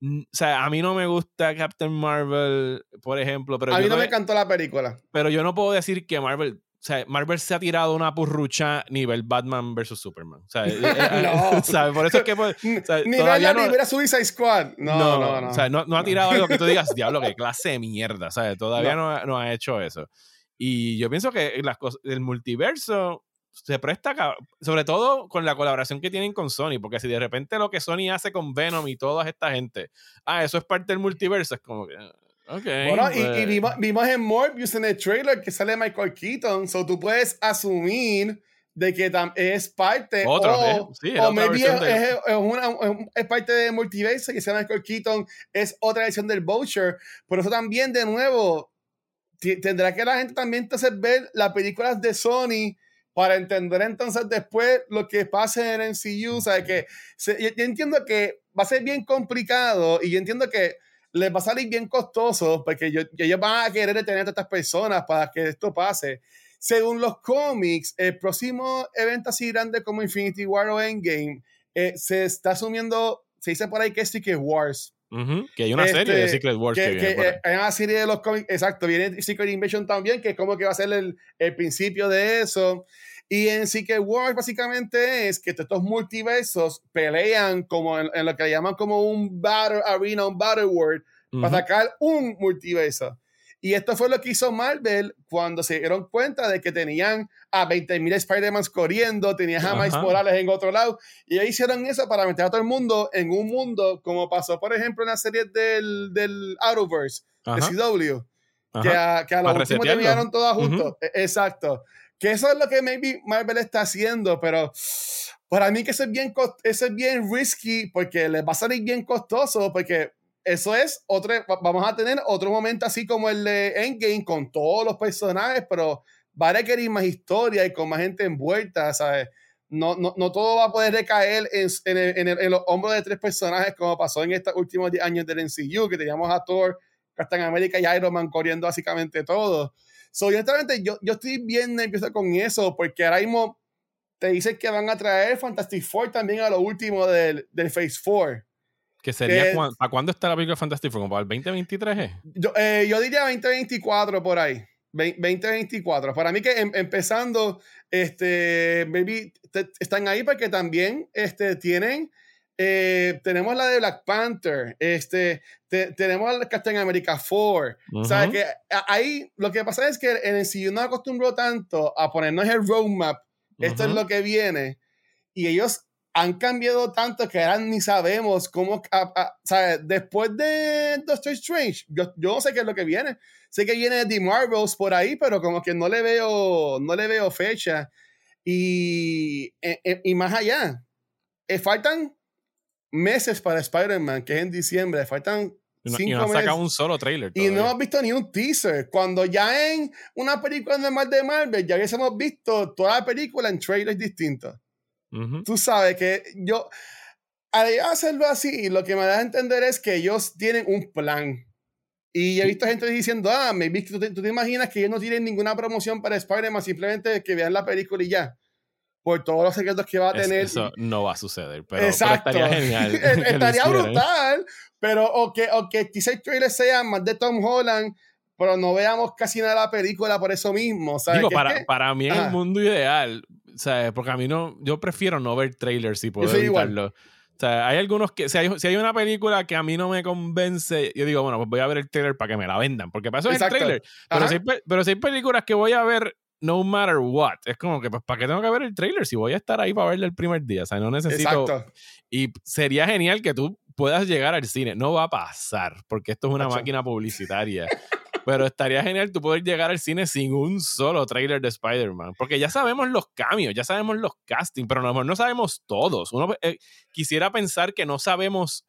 O sea, a mí no me gusta Captain Marvel, por ejemplo. Pero a mí no me encantó la película. Pero yo no puedo decir que Marvel o sea, Marvel se ha tirado una purrucha nivel Batman vs Superman. O sea, eh, eh, no. ¿sabes? Por eso es que. Pues, o nivel la no, Suicide Squad. No, no, no. O sea, no, no ha tirado algo que tú digas, diablo, qué clase de mierda. ¿sabes? Todavía no. No, ha hecho eso. Y yo pienso que las cosas, el multiverso se presta, sobre todo con la colaboración que tienen con Sony, porque si de repente lo que Sony hace con Venom y toda esta gente, ah, eso es parte del multiverso, es como que bueno, y, pues. vimos, vimos, en Morbius en el trailer que sale Michael Keaton, so tú puedes asumir de que es parte otra, o, sí, o maybe es, es, una, es, parte de multiverse que sea Michael Keaton es otra edición del Vulture. Pero eso también de nuevo tendrá que la gente también entonces ver las películas de Sony para entender entonces después lo que pase en MCU o sea que yo entiendo que va a ser bien complicado y yo entiendo que les va a salir bien costoso porque ellos van a querer detener a estas personas para que esto pase. Según los cómics, el próximo evento así grande como Infinity War o Endgame eh, se está asumiendo, se dice por ahí que es Secret Wars. Que hay una serie de este, Secret Wars que, viene eh, Hay una serie de los cómics, exacto, viene Secret Invasion también, que es como que va a ser el, el principio de eso. Y en Secret Wars básicamente es que estos multiversos pelean como en, lo que llaman como un Battle Arena, un Battle World, para sacar un multiverso. Y esto fue lo que hizo Marvel cuando se dieron cuenta de que tenían a 20.000 Spider-Mans corriendo, tenían a Miles Morales en otro lado. Y ellos hicieron eso para meter a todo el mundo en un mundo como pasó, por ejemplo, en la serie del, del Arrowverse, de CW. Que a, que a lo último terminaron todas juntos. E, exacto. Que eso es lo que maybe Marvel está haciendo, pero para mí que eso es bien, eso es bien risky porque les va a salir bien costoso porque eso es otro, vamos a tener otro momento así como el de Endgame con todos los personajes, pero va a requerir más historia y con más gente envuelta, ¿sabes? No, no, no todo va a poder recaer en, en, en, los hombros de tres personajes como pasó en estos últimos años del MCU, que teníamos a Thor, Captain America y Iron Man corriendo básicamente todo. So, honestamente, yo, yo estoy bien nervioso con eso, porque ahora mismo te dicen que van a traer Fantastic Four también a lo último del, del Phase 4. Que sería, ¿a cuándo está la película Fantastic Four? ¿Como para el 2023? Eh? Yo, eh, yo diría 2024 por ahí. 2024. Para mí que em, empezando, este, baby, están ahí porque también este, tienen eh, tenemos la de Black Panther, este, tenemos la Captain America 4. O sea, que ahí lo que pasa es que en el CU no acostumbró tanto a ponernos el roadmap, esto es lo que viene, y ellos han cambiado tanto que ahora ni sabemos cómo, o sea, después de Doctor Strange, yo, yo no sé qué es lo que viene. Sé que viene The Marvels por ahí, pero como que no le veo, no le veo fecha. Y, e, e, y, más allá, eh, faltan meses para Spider-Man, que es en diciembre. Faltan cinco y no han sacado un solo trailer. Y no hemos visto ni un teaser. Cuando ya en una película normal de Marvel, ya hubiésemos visto toda la película en trailers distintos. Tú sabes que yo, al hacerlo así, lo que me da a entender es que ellos tienen un plan. Y he visto gente diciendo, ah, me ¿tú te, tú te imaginas que ellos no tienen ninguna promoción para Spider-Man, simplemente que vean la película y ya por todos los secretos que va a tener. eso no va a suceder, pero, estaría genial. estaría brutal, pero o que, o que teaser trailer sea más de Tom Holland, pero no veamos casi nada de la película por eso mismo. ¿sabes? Digo, para, para mí en el mundo ideal, ¿sabes? porque a mí no, yo prefiero no ver trailers si puedo evitarlo. O sea, hay algunos que, si hay, si hay una película que a mí no me convence, yo digo, bueno, pues voy a ver el trailer para que me la vendan, porque para eso es el trailer. Pero si, hay, pero si hay películas que voy a ver no matter what, es como que, pues, ¿para qué tengo que ver el trailer si voy a estar ahí para verle el primer día? O sea, no necesito. Exacto. Y sería genial que tú puedas llegar al cine. No va a pasar, porque esto es una máquina publicitaria. Pero estaría genial tú poder llegar al cine sin un solo trailer de Spider-Man. Porque ya sabemos los cambios, ya sabemos los castings, pero a lo mejor no sabemos todos. Uno eh, quisiera pensar que no sabemos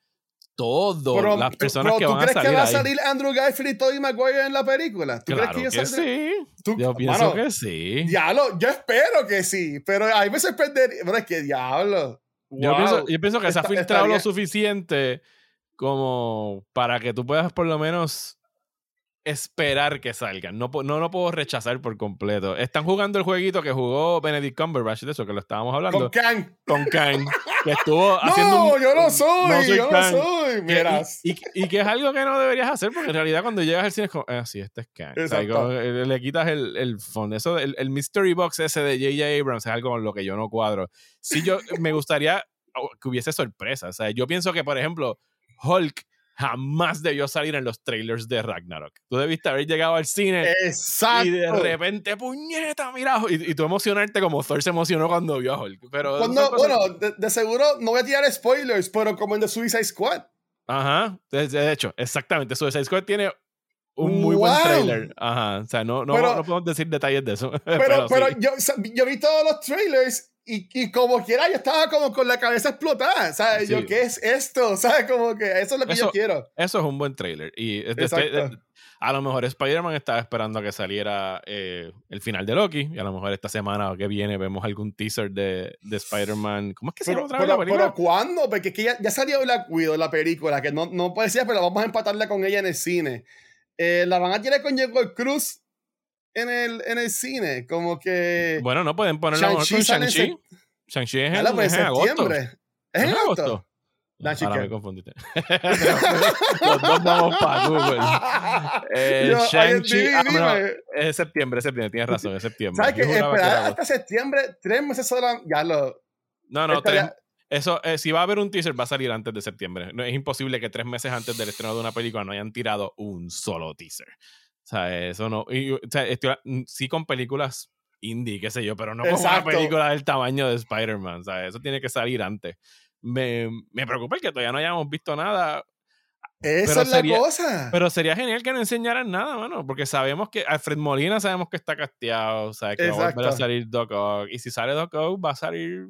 todo las personas que van a salir. ¿Tú crees que va a salir Andrew Garfield y Tobey Maguire en la película? ¿Tú crees que, que sí. Yo pienso que sí. Diablo, yo espero que sí. Pero a mí me sorprendería. Pero es que diablo. Yo, pienso, que se ha filtrado lo suficiente como para que tú puedas por lo menos esperar que salgan. No, no lo puedo rechazar por completo. Están jugando el jueguito que jugó Benedict Cumberbatch, de eso que lo estábamos hablando. Con Kang. Con Kang. Que estuvo haciendo. No, yo no soy, yo no soy. Miras. Y, y, que es algo que no deberías hacer, porque en realidad cuando llegas al cine es como, ah, sí, este es Kang. le quitas el, el fondo. Eso, el, el, mystery box ese de J.J. Abrams es algo con lo que yo no cuadro. Sí, yo me gustaría que hubiese sorpresa. O sea, yo pienso que, por ejemplo, Hulk jamás debió salir en los trailers de Ragnarok. Tú debiste haber llegado al cine Exacto. y de repente, puñeta, mira, y, tú emocionarte como Thor se emocionó cuando vio a Hulk. Pero bueno, de, seguro, no voy a tirar spoilers, pero como en The Suicide Squad. Ajá, de, hecho, exactamente. Suicide Squad tiene un muy buen trailer. Ajá, o sea, no, no, no podemos decir detalles de eso. Pero, pero, yo, yo vi todos los trailers y, y, como quiera, yo estaba como con la cabeza explotada, ¿sabes? Yo, ¿qué es esto? ¿Sabes? Como que eso es lo que yo quiero. Eso es un buen trailer. Y a lo mejor Spider-Man estaba esperando a que saliera eh, el final de Loki. Y a lo mejor esta semana que viene vemos algún teaser de, de Spider-Man. ¿Cómo es que se llama otra vez la película? Pero ¿cuándo? Porque es que ya, ya salió Black Widow, la película, que no, no puede ser, pero vamos a empatarla con ella en el cine. Eh, la van a tirar con Diego Cruz en el, en el cine. Como que. Dos no pueden ponerlo con Shang-Chi. Shang-Chi es, en, pues, agosto. ¿Es en agosto? Ahora me confundiste. Los dos vamos para Google. Eh, Shang-Chi. Ah, es septiembre, septiembre. Tienes razón, es septiembre. ¿Sabes que esperar hasta septiembre? Tres meses solo. Ya lo. No, no, tres. Eso, eh, si va a haber un teaser, va a salir antes de septiembre. No, es imposible que tres meses antes del estreno de una película no hayan tirado un solo teaser. O sea, eso no. Y, o sea, mm, sí con películas indie, qué sé yo, pero no con una película del tamaño de Spider-Man. O sea, eso tiene que salir antes. Me, me preocupa el que todavía no hayamos visto nada. Esa es la cosa. Pero sería genial que no enseñaran nada, mano, porque sabemos que Alfred Molina sabemos que está casteado, o sea, que va a volver a salir Doc Ock. Y si sale Doc Ock, va a salir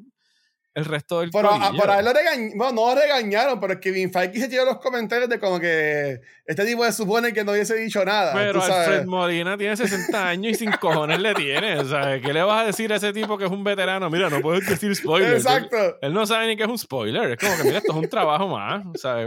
el resto del pero, a, por ahí lo regañaron, bueno, no lo regañaron, pero Kevin Feige se tiró los comentarios de como que este tipo se supone que no hubiese dicho nada. Pero Alfred Molina tiene 60 años y sin cojones le tiene. O sea, ¿qué le vas a decir a ese tipo que es un veterano? Mira, no puedes decir spoiler. Exacto. Él, no sabe ni qué es un spoiler. Es como que, mira, esto es un trabajo más. O sea,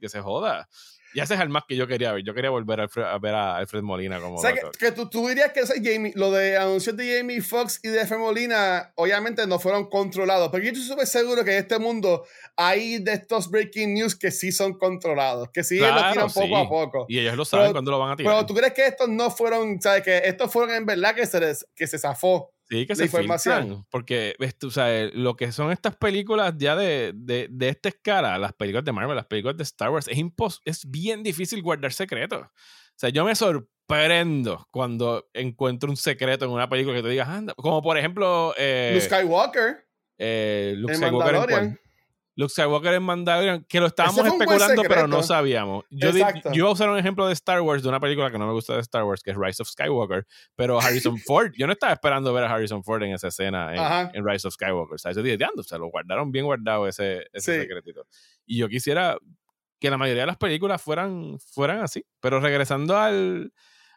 que se joda. Y ese es el más que yo quería ver. Yo quería volver a, ver a Alfred Molina como. O sea, que, tú, tú, dirías que Jamie, lo de anuncios de Jamie Foxx y de Alfred Molina, obviamente no fueron controlados. Pero yo estoy súper seguro que en este mundo hay de estos breaking news que sí son controlados, que sí lo tiran poco a poco. Y ellos lo saben cuando lo van a tirar. Pero tú crees que estos no fueron, ¿sabes? Que estos fueron en verdad que se, que se zafó. Sí, que se información. porque ves tú, sabes, lo que son estas películas ya de, de, de, esta escala, las películas de Marvel, las películas de Star Wars, es, impos es bien difícil guardar secretos. O sea, yo me sorprendo cuando encuentro un secreto en una película que te digas, anda, como por ejemplo... Eh, Luke Skywalker. Eh, Luke Skywalker Luke Skywalker en Mandalorian, que lo estábamos especulando, pero no sabíamos. Yo, yo, iba a usar un ejemplo de Star Wars, de una película que no me gusta de Star Wars, que es Rise of Skywalker, pero Harrison Ford, yo no estaba esperando ver a Harrison Ford en esa escena en, Rise of Skywalker. O sea, yo dije, o sea, lo guardaron bien guardado ese, ese secretito. Y yo quisiera que la mayoría de las películas fueran, fueran así. Pero regresando al,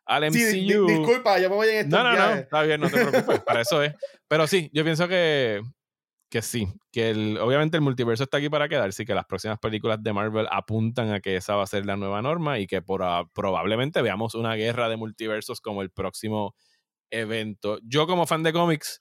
al MCU. Sí, disculpa, yo me voy en esto. No, no, no, está bien, no te preocupes, para eso es. Pero sí, yo pienso que que sí, que el, obviamente el multiverso está aquí para quedarse y que las próximas películas de Marvel apuntan a que esa va a ser la nueva norma y que por, probablemente veamos una guerra de multiversos como el próximo evento. Yo como fan de cómics,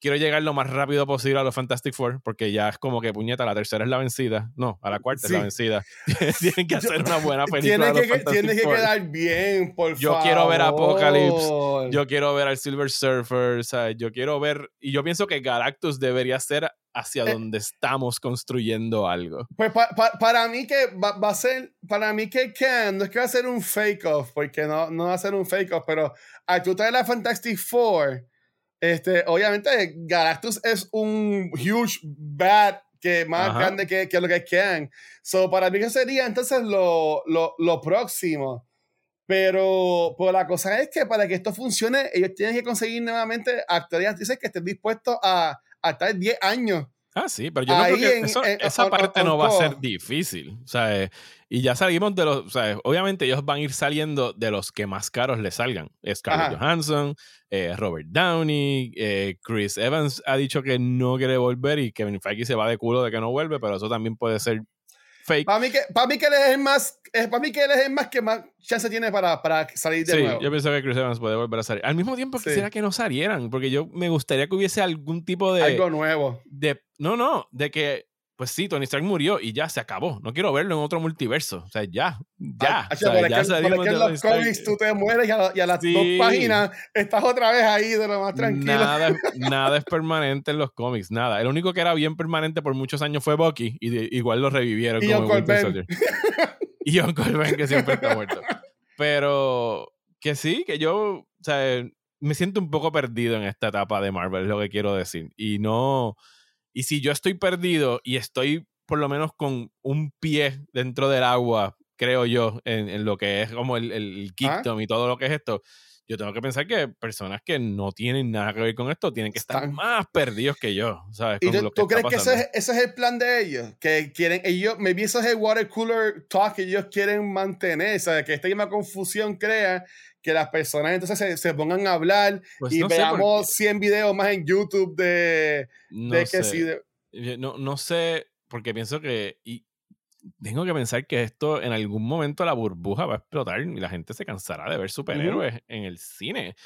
quiero llegar lo más rápido posible a los Fantastic Four, porque ya es como que puñeta, la tercera es la vencida. No, a la cuarta es la vencida. Tienen que hacer una buena película. Tiene, que, tiene que quedar bien, por yo favor. Yo quiero ver Apocalypse, yo quiero ver al Silver Surfer, ¿sabes? yo quiero ver, y yo pienso que Galactus debería ser hacia eh, donde estamos construyendo algo. Pues para mí que va, a ser, para mí que can, no es que va a ser un fake off, porque no, no va a ser un fake off, pero al tú traer la Fantastic Four, este, obviamente, Galactus es un huge bad que más grande que, que, lo que es Kang. So, para mí que sería entonces lo, lo, lo próximo. Pero, pues la cosa es que para que esto funcione, ellos tienen que conseguir nuevamente actores y actrices que estén dispuestos a, a estar 10 años Ah, sí, pero yo no creo que esa parte no va a ser difícil. O sea, eh, y ya salimos de los. O sea, obviamente ellos van a ir saliendo de los que más caros les salgan. Scarlett Johansson, eh, Robert Downey, eh, Chris Evans ha dicho que no quiere volver y Kevin Feige se va de culo de que no vuelve, pero eso también puede ser para mí que, para mí que él es el más, para mí que él es el más que más chance tiene para, para salir de sí, nuevo. yo pienso que Chris Evans puede volver a salir. Al mismo tiempo quisiera que no salieran, porque yo me gustaría que hubiese algún tipo de... Algo nuevo. De, no, no, de que pues sí, Tony Stark murió y ya se acabó. No quiero verlo en otro multiverso. O sea, ya, ya. o sea, ya que, en los cómics tú te mueres y a, las dos páginas estás otra vez ahí de lo más tranquilo. Nada, nada es permanente en los cómics, nada. El único que era bien permanente por muchos años fue Bucky y igual lo revivieron y como Winter y Uncle Ben, que siempre está muerto. Pero que sí, que yo, o sea, me siento un poco perdido en esta etapa de Marvel, es lo que quiero decir. Y no y si yo estoy perdido y estoy por lo menos con un pie dentro del agua, creo yo, en, lo que es como el, el y todo lo que es esto, yo tengo que pensar que personas que no tienen nada que ver con esto tienen que estar más perdidos que yo, ¿sabes? ¿Y tú, crees que ese es, el plan de ellos? Que quieren, ellos, maybe eso es el water cooler talk que ellos quieren mantener, ¿sabes? Que esta misma confusión crea que las personas entonces se, pongan a hablar pues y veamos 100 videos más en YouTube de, no que sé. No, no sé, porque pienso que. Y tengo que pensar que esto en algún momento la burbuja va a explotar y la gente se cansará de ver superhéroes en el cine.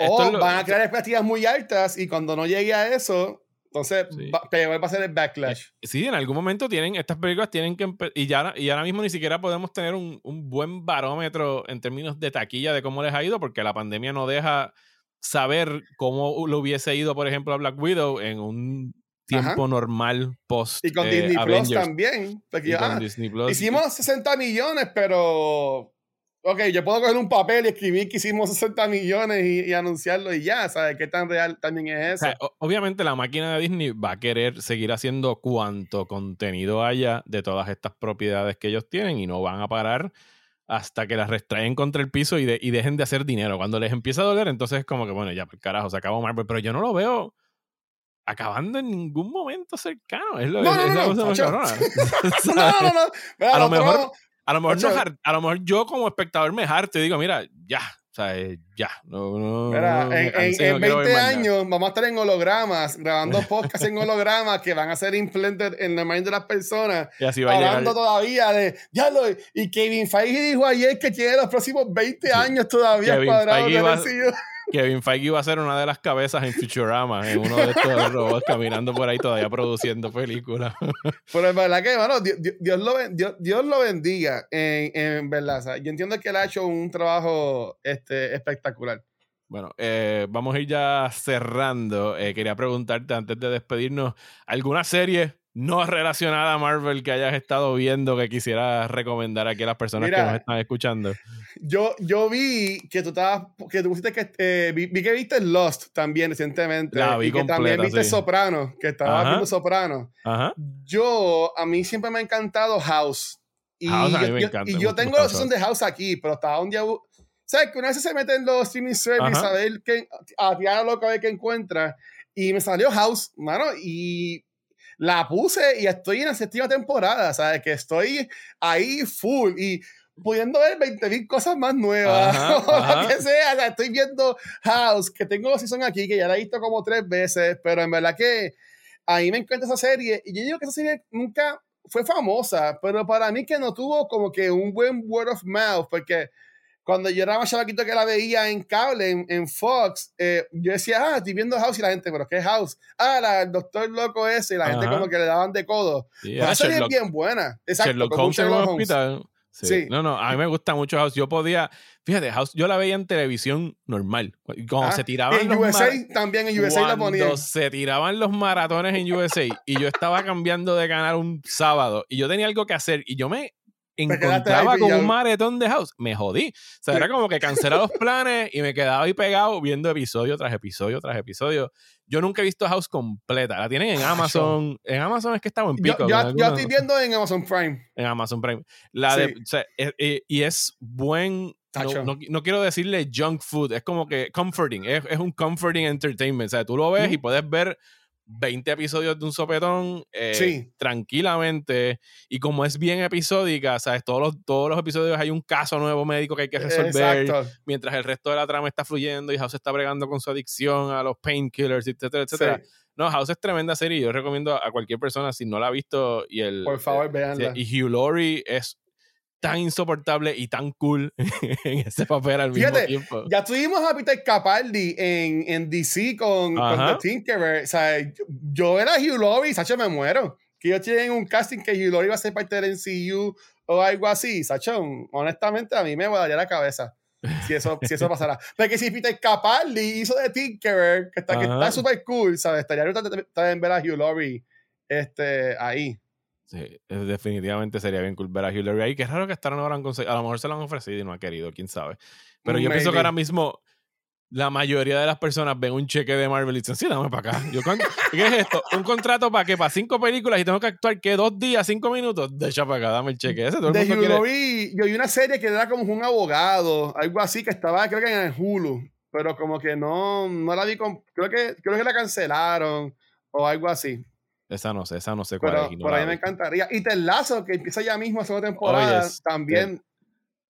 O, van a crear expectativas muy altas y cuando no llegue a eso, entonces, va, a ser el backlash. Eh, sí, en algún momento tienen, estas películas tienen que y ya y ahora mismo ni siquiera podemos tener un, un, buen barómetro en términos de taquilla de cómo les ha ido, porque la pandemia no deja saber cómo lo hubiese ido, por ejemplo, a Black Widow en un tiempo normal post. Y con eh, Disney Plus también. Ah, Disney Plus. Hicimos 60 millones, pero ok, yo puedo coger un papel y escribir que hicimos 60 millones y, anunciarlo y ya, ¿sabes? ¿Qué tan real también es eso? obviamente la máquina de Disney va a querer seguir haciendo cuanto contenido haya de todas estas propiedades que ellos tienen y no van a parar hasta que las restraen contra el piso y, dejen de hacer dinero. Cuando les empieza a doler, entonces es como que, bueno, ya, pues, carajo, se acabó Marvel, pero yo no lo veo acabando en ningún momento cercano. Es lo, no, no, no, no, no, no, no, A lo mejor a lo, mejor a lo mejor yo como espectador me harto y digo, mira, ya, o sea, eh, ya. No, no, en, en, 20 años vamos a estar en hologramas, grabando podcasts en hologramas que van a ser implanted en la mente de las personas. Y así va hablando todavía de, ya lo, y Kevin Feige dijo ayer que tiene los próximos 20 años todavía cuadrados de Kevin Feige va a ser una de las cabezas en Futurama, en uno de estos robots caminando por ahí todavía produciendo películas. Pero es verdad que, bueno, Dios, lo, Dios, lo bendiga, en, en verdad. yo entiendo que él ha hecho un trabajo este, espectacular. Bueno, eh, vamos a ir ya cerrando. Eh, quería preguntarte antes de despedirnos, ¿alguna serie no relacionada a Marvel que hayas estado viendo que quisieras recomendar aquí a las personas que nos están escuchando? Yo, yo vi que tú estabas, que tú pusiste que, eh, vi, que viste Lost también recientemente. La vi y que también viste Soprano, que estabas viendo Soprano. Ajá. Yo, a mí siempre me ha encantado House. Y House yo, a mí me encanta, y yo tengo la sesión de House aquí, pero estaba un día... ¿Sabes? Que una vez se mete en los streaming services a ver qué, a tirar lo que encuentra. Y me salió House, mano, y la puse y estoy en la séptima temporada, ¿sabes? Que estoy ahí full y pudiendo ver 20.000 cosas más nuevas, o lo que sea, o sea, estoy viendo House, que tengo la season aquí, que ya la he visto como tres veces, pero en verdad que a mí me encanta esa serie, y yo digo que esa serie nunca fue famosa, pero para mí que no tuvo como que un buen word of mouth, porque cuando yo era más chavaquito que la veía en cable, en, Fox, eh, yo decía, ah, estoy viendo House y la gente, pero ¿qué es House? Ah, la, el doctor loco ese, y la gente como que le daban de codo. Sí, pues serie es bien buena. Exacto. Sherlock Holmes en hospital. Sí. No, no, a mí me gusta mucho House. Yo podía, fíjate, House, yo la veía en televisión normal. Cuando ah, se tiraban. En USA también, en USA la ponían. Cuando se tiraban los maratones en USA y yo estaba cambiando de canal un sábado y yo tenía algo que hacer y yo me encontraba con un maratón de House, me jodí. O sea, era como que cancelé los planes y me quedaba ahí pegado viendo episodio tras episodio tras episodio. Yo nunca he visto House completa. La tienen en Amazon. En Amazon es que estaba en pico. Yo, estoy viendo en Amazon Prime. En Amazon Prime. La de, e, e, y es buen. No, quiero decirle junk food, es como que comforting, es, es un comforting entertainment. O sea, tú lo ves y puedes ver 20 episodios de un sopetón eh, tranquilamente. Y como es bien episódica, ¿sabes? Todos los, todos los episodios hay un caso nuevo médico que hay que resolver. Mientras el resto de la trama está fluyendo y House está bregando con su adicción a los painkillers, etcétera, etcétera. No, House es tremenda serie. Yo recomiendo a cualquier persona, si no la ha visto, y el. Por favor, veanla. Y Hugh Laurie es tan insoportable y tan cool en ese papel al mismo tiempo. Ya tuvimos a Peter Capaldi en, en DC con, con The Tinkerer. O sea, yo, era Hugh Laurie, Sacha, me muero. Que ellos tienen un casting que Hugh Laurie va a ser parte del MCU o algo así. Sacha, honestamente, a mí me volaría la cabeza. Si eso, si eso pasara. Porque si Peter Capaldi hizo de Tinkerer, que está, que está súper cool, ¿sabes? Estaría también ver a Hugh Laurie este, ahí. Sí, definitivamente sería bien cool ver a Hillary ahí. Qué raro que esta no habrán conseguido. A lo mejor se lo han ofrecido y no ha querido, quién sabe. Pero yo pienso que ahora mismo la mayoría de las personas ven un cheque de Marvel y dicen, sí, dame para acá. ¿Qué es esto? ¿Un contrato para qué? ¿Para cinco películas y tengo que actuar qué? ¿Dos días, cinco minutos? Deja para acá, dame el cheque. Ese, de Hulu vi, yo vi una serie que era como un abogado, algo así, que estaba creo que en Hulu, pero como que no, no la vi con, creo que, creo que la cancelaron o algo así. Esa no sé, esa no sé cuál es. por ahí me encantaría. Y Lazo, que empieza ya mismo la segunda temporada, también.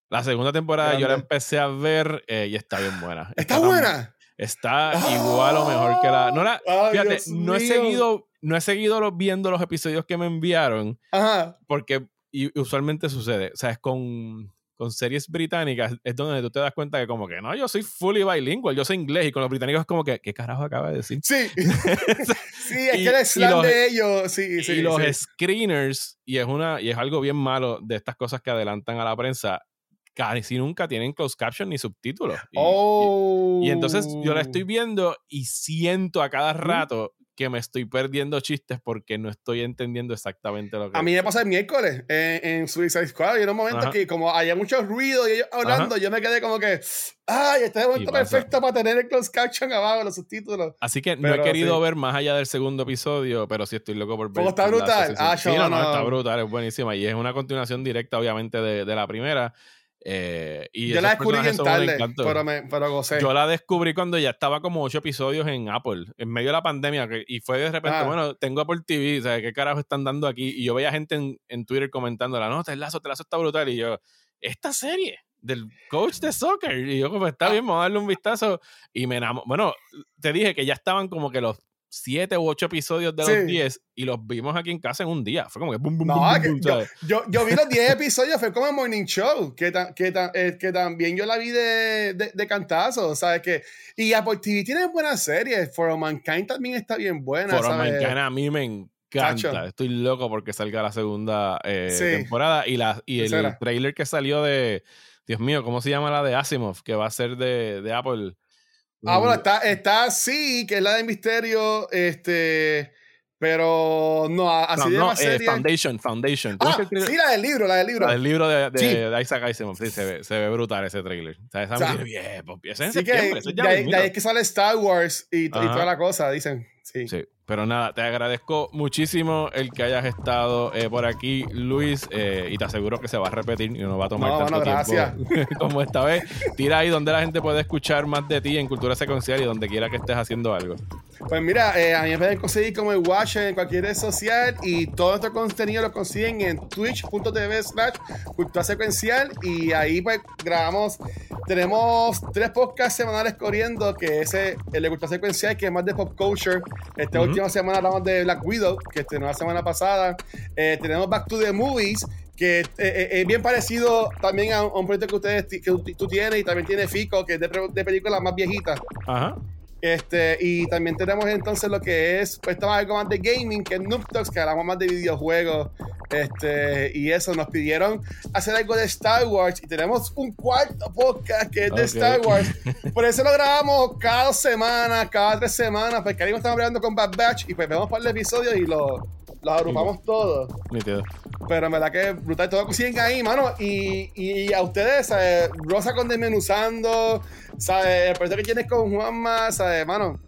La segunda temporada yo la empecé a ver eh, y está bien buena. ¿Está, buena? Está igual o mejor que la. No la. fíjate, no he seguido, no he seguido viendo los episodios que me enviaron. Ajá. Porque y usualmente sucede. O sea, es con con series británicas es donde tú te das cuenta que como que no, yo soy fully bilingual, yo soy inglés y con los británicos es como que, ¿qué carajo acaba de decir? Sí, sí, es que el slang de ellos, sí, sí. Y los screeners, y es, una, y es algo bien malo de estas cosas que adelantan a la prensa, casi nunca tienen closed caption ni subtítulos. Y, oh. y, entonces yo la estoy viendo y siento a cada rato que me estoy perdiendo chistes porque no estoy entendiendo exactamente lo que. A mí me pasa el miércoles en, en Suicide Squad. Y en un momento que, como había mucho ruido y ellos hablando, yo me quedé como que. ¡Ay! Este es el momento perfecto para tener el closed caption abajo, los subtítulos. Así que no he querido ver más allá del segundo episodio, pero sí estoy loco por ver. ¿Cómo está brutal? Ah, sí, no, no, está brutal, es buenísima. Y es una continuación directa, obviamente, de, de la primera. Eh, y yo la descubrí en tarde, pero, me, pero gocé. Yo la descubrí cuando ya estaba como ocho episodios en Apple, en medio de la pandemia, y fue de repente, ah. bueno, tengo Apple TV, ¿sabes qué carajo están dando aquí? Y yo veía gente en, en Twitter comentando, la nota, el lazo, el lazo está brutal, y yo, esta serie del coach de soccer, y yo como, está ah. bien, vamos a darle un vistazo, y me enamoré, bueno, te dije que ya estaban como que los siete u ocho episodios de los diez y los vimos aquí en casa en un día. Fue como que boom, boom, boom, yo, yo, vi los diez episodios, fue como el Morning Show, que, que, eh, que también yo la vi de, de, de cantazo, ¿sabes? Que, y Apple TV tiene buenas series, For Mankind también está bien buena. For Mankind a mí me encanta. Estoy loco porque salga la segunda eh, temporada y, la, y el trailer que salió de, Dios mío, ¿cómo se llama la de Asimov? Que va a ser de, de Apple. Ah, bueno, está, está sí, que es la de misterio, este, pero no, así de no, eh, Foundation, Foundation. Ah, sí, la del libro, la del libro. La del libro de, de, Isaac Asimov, sí, se ve, se ve brutal ese trailer. O sea, esa o sea, bien, es en sí septiembre, que, de, ahí, es que sale Star Wars y, y toda la cosa, dicen. Sí. sí. Pero nada, te agradezco muchísimo el que hayas estado eh, por aquí, Luis, eh, y te aseguro que se va a repetir y no va a tomar tanto tiempo como esta vez. Tira ahí donde la gente puede escuchar más de ti en Cultura Secuencial y donde quiera que estés haciendo algo. Pues mira, eh, a mí me pueden conseguir como el Watch en cualquier red social y todo nuestro contenido lo consiguen en twitch.tv slash cultura secuencial y ahí pues grabamos, tenemos tres podcasts semanales corriendo, que es el de cultura secuencial, que es más de pop culture. Este última semana hablamos de Black Widow, que estrenó la semana pasada. Eh, tenemos Back to the Movies, que es bien parecido también a un proyecto que ustedes que tú tienes y también tiene Fico, que es de, de películas más viejitas. Ajá. Este, y también tenemos entonces lo que es, pues estamos algo más de gaming, que es Noob que hablamos más de videojuegos. Este, y eso, nos pidieron hacer algo de Star Wars y tenemos un cuarto podcast que es de Star Wars. Por eso lo grabamos cada semana, cada tres semanas, porque ahí estamos hablando con Bad Batch y pues vemos para el episodio y lo, los agrupamos todos. Pero en verdad que brutal, todo siguen ahí, mano. Y, y a ustedes, ¿sabes? Rosa con Desmenuzando, ¿sabes? El proyecto que tienes con Juanma, ¿sabes? Mano,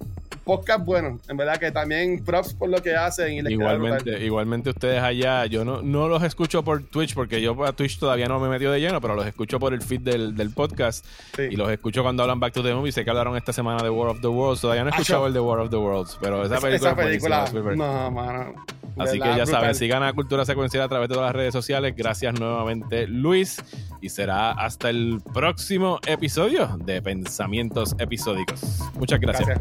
podcast bueno. En verdad que también props por lo que hacen. Y igualmente, igualmente ustedes allá, yo no, no los escucho por Twitch porque yo a Twitch todavía no me he metido de lleno, pero los escucho por el feed del, del podcast. Y los escucho cuando hablan Back to the Movie. Sé que hablaron esta semana de War of the Worlds. Todavía no he escuchado el de War of the Worlds, pero esa película, esa película no, mano. Así que ya saben, sigan a Cultura Secuencial a través de todas las redes sociales. Gracias nuevamente, Luis. Y será hasta el próximo episodio de Pensamientos Episódicos. Muchas gracias.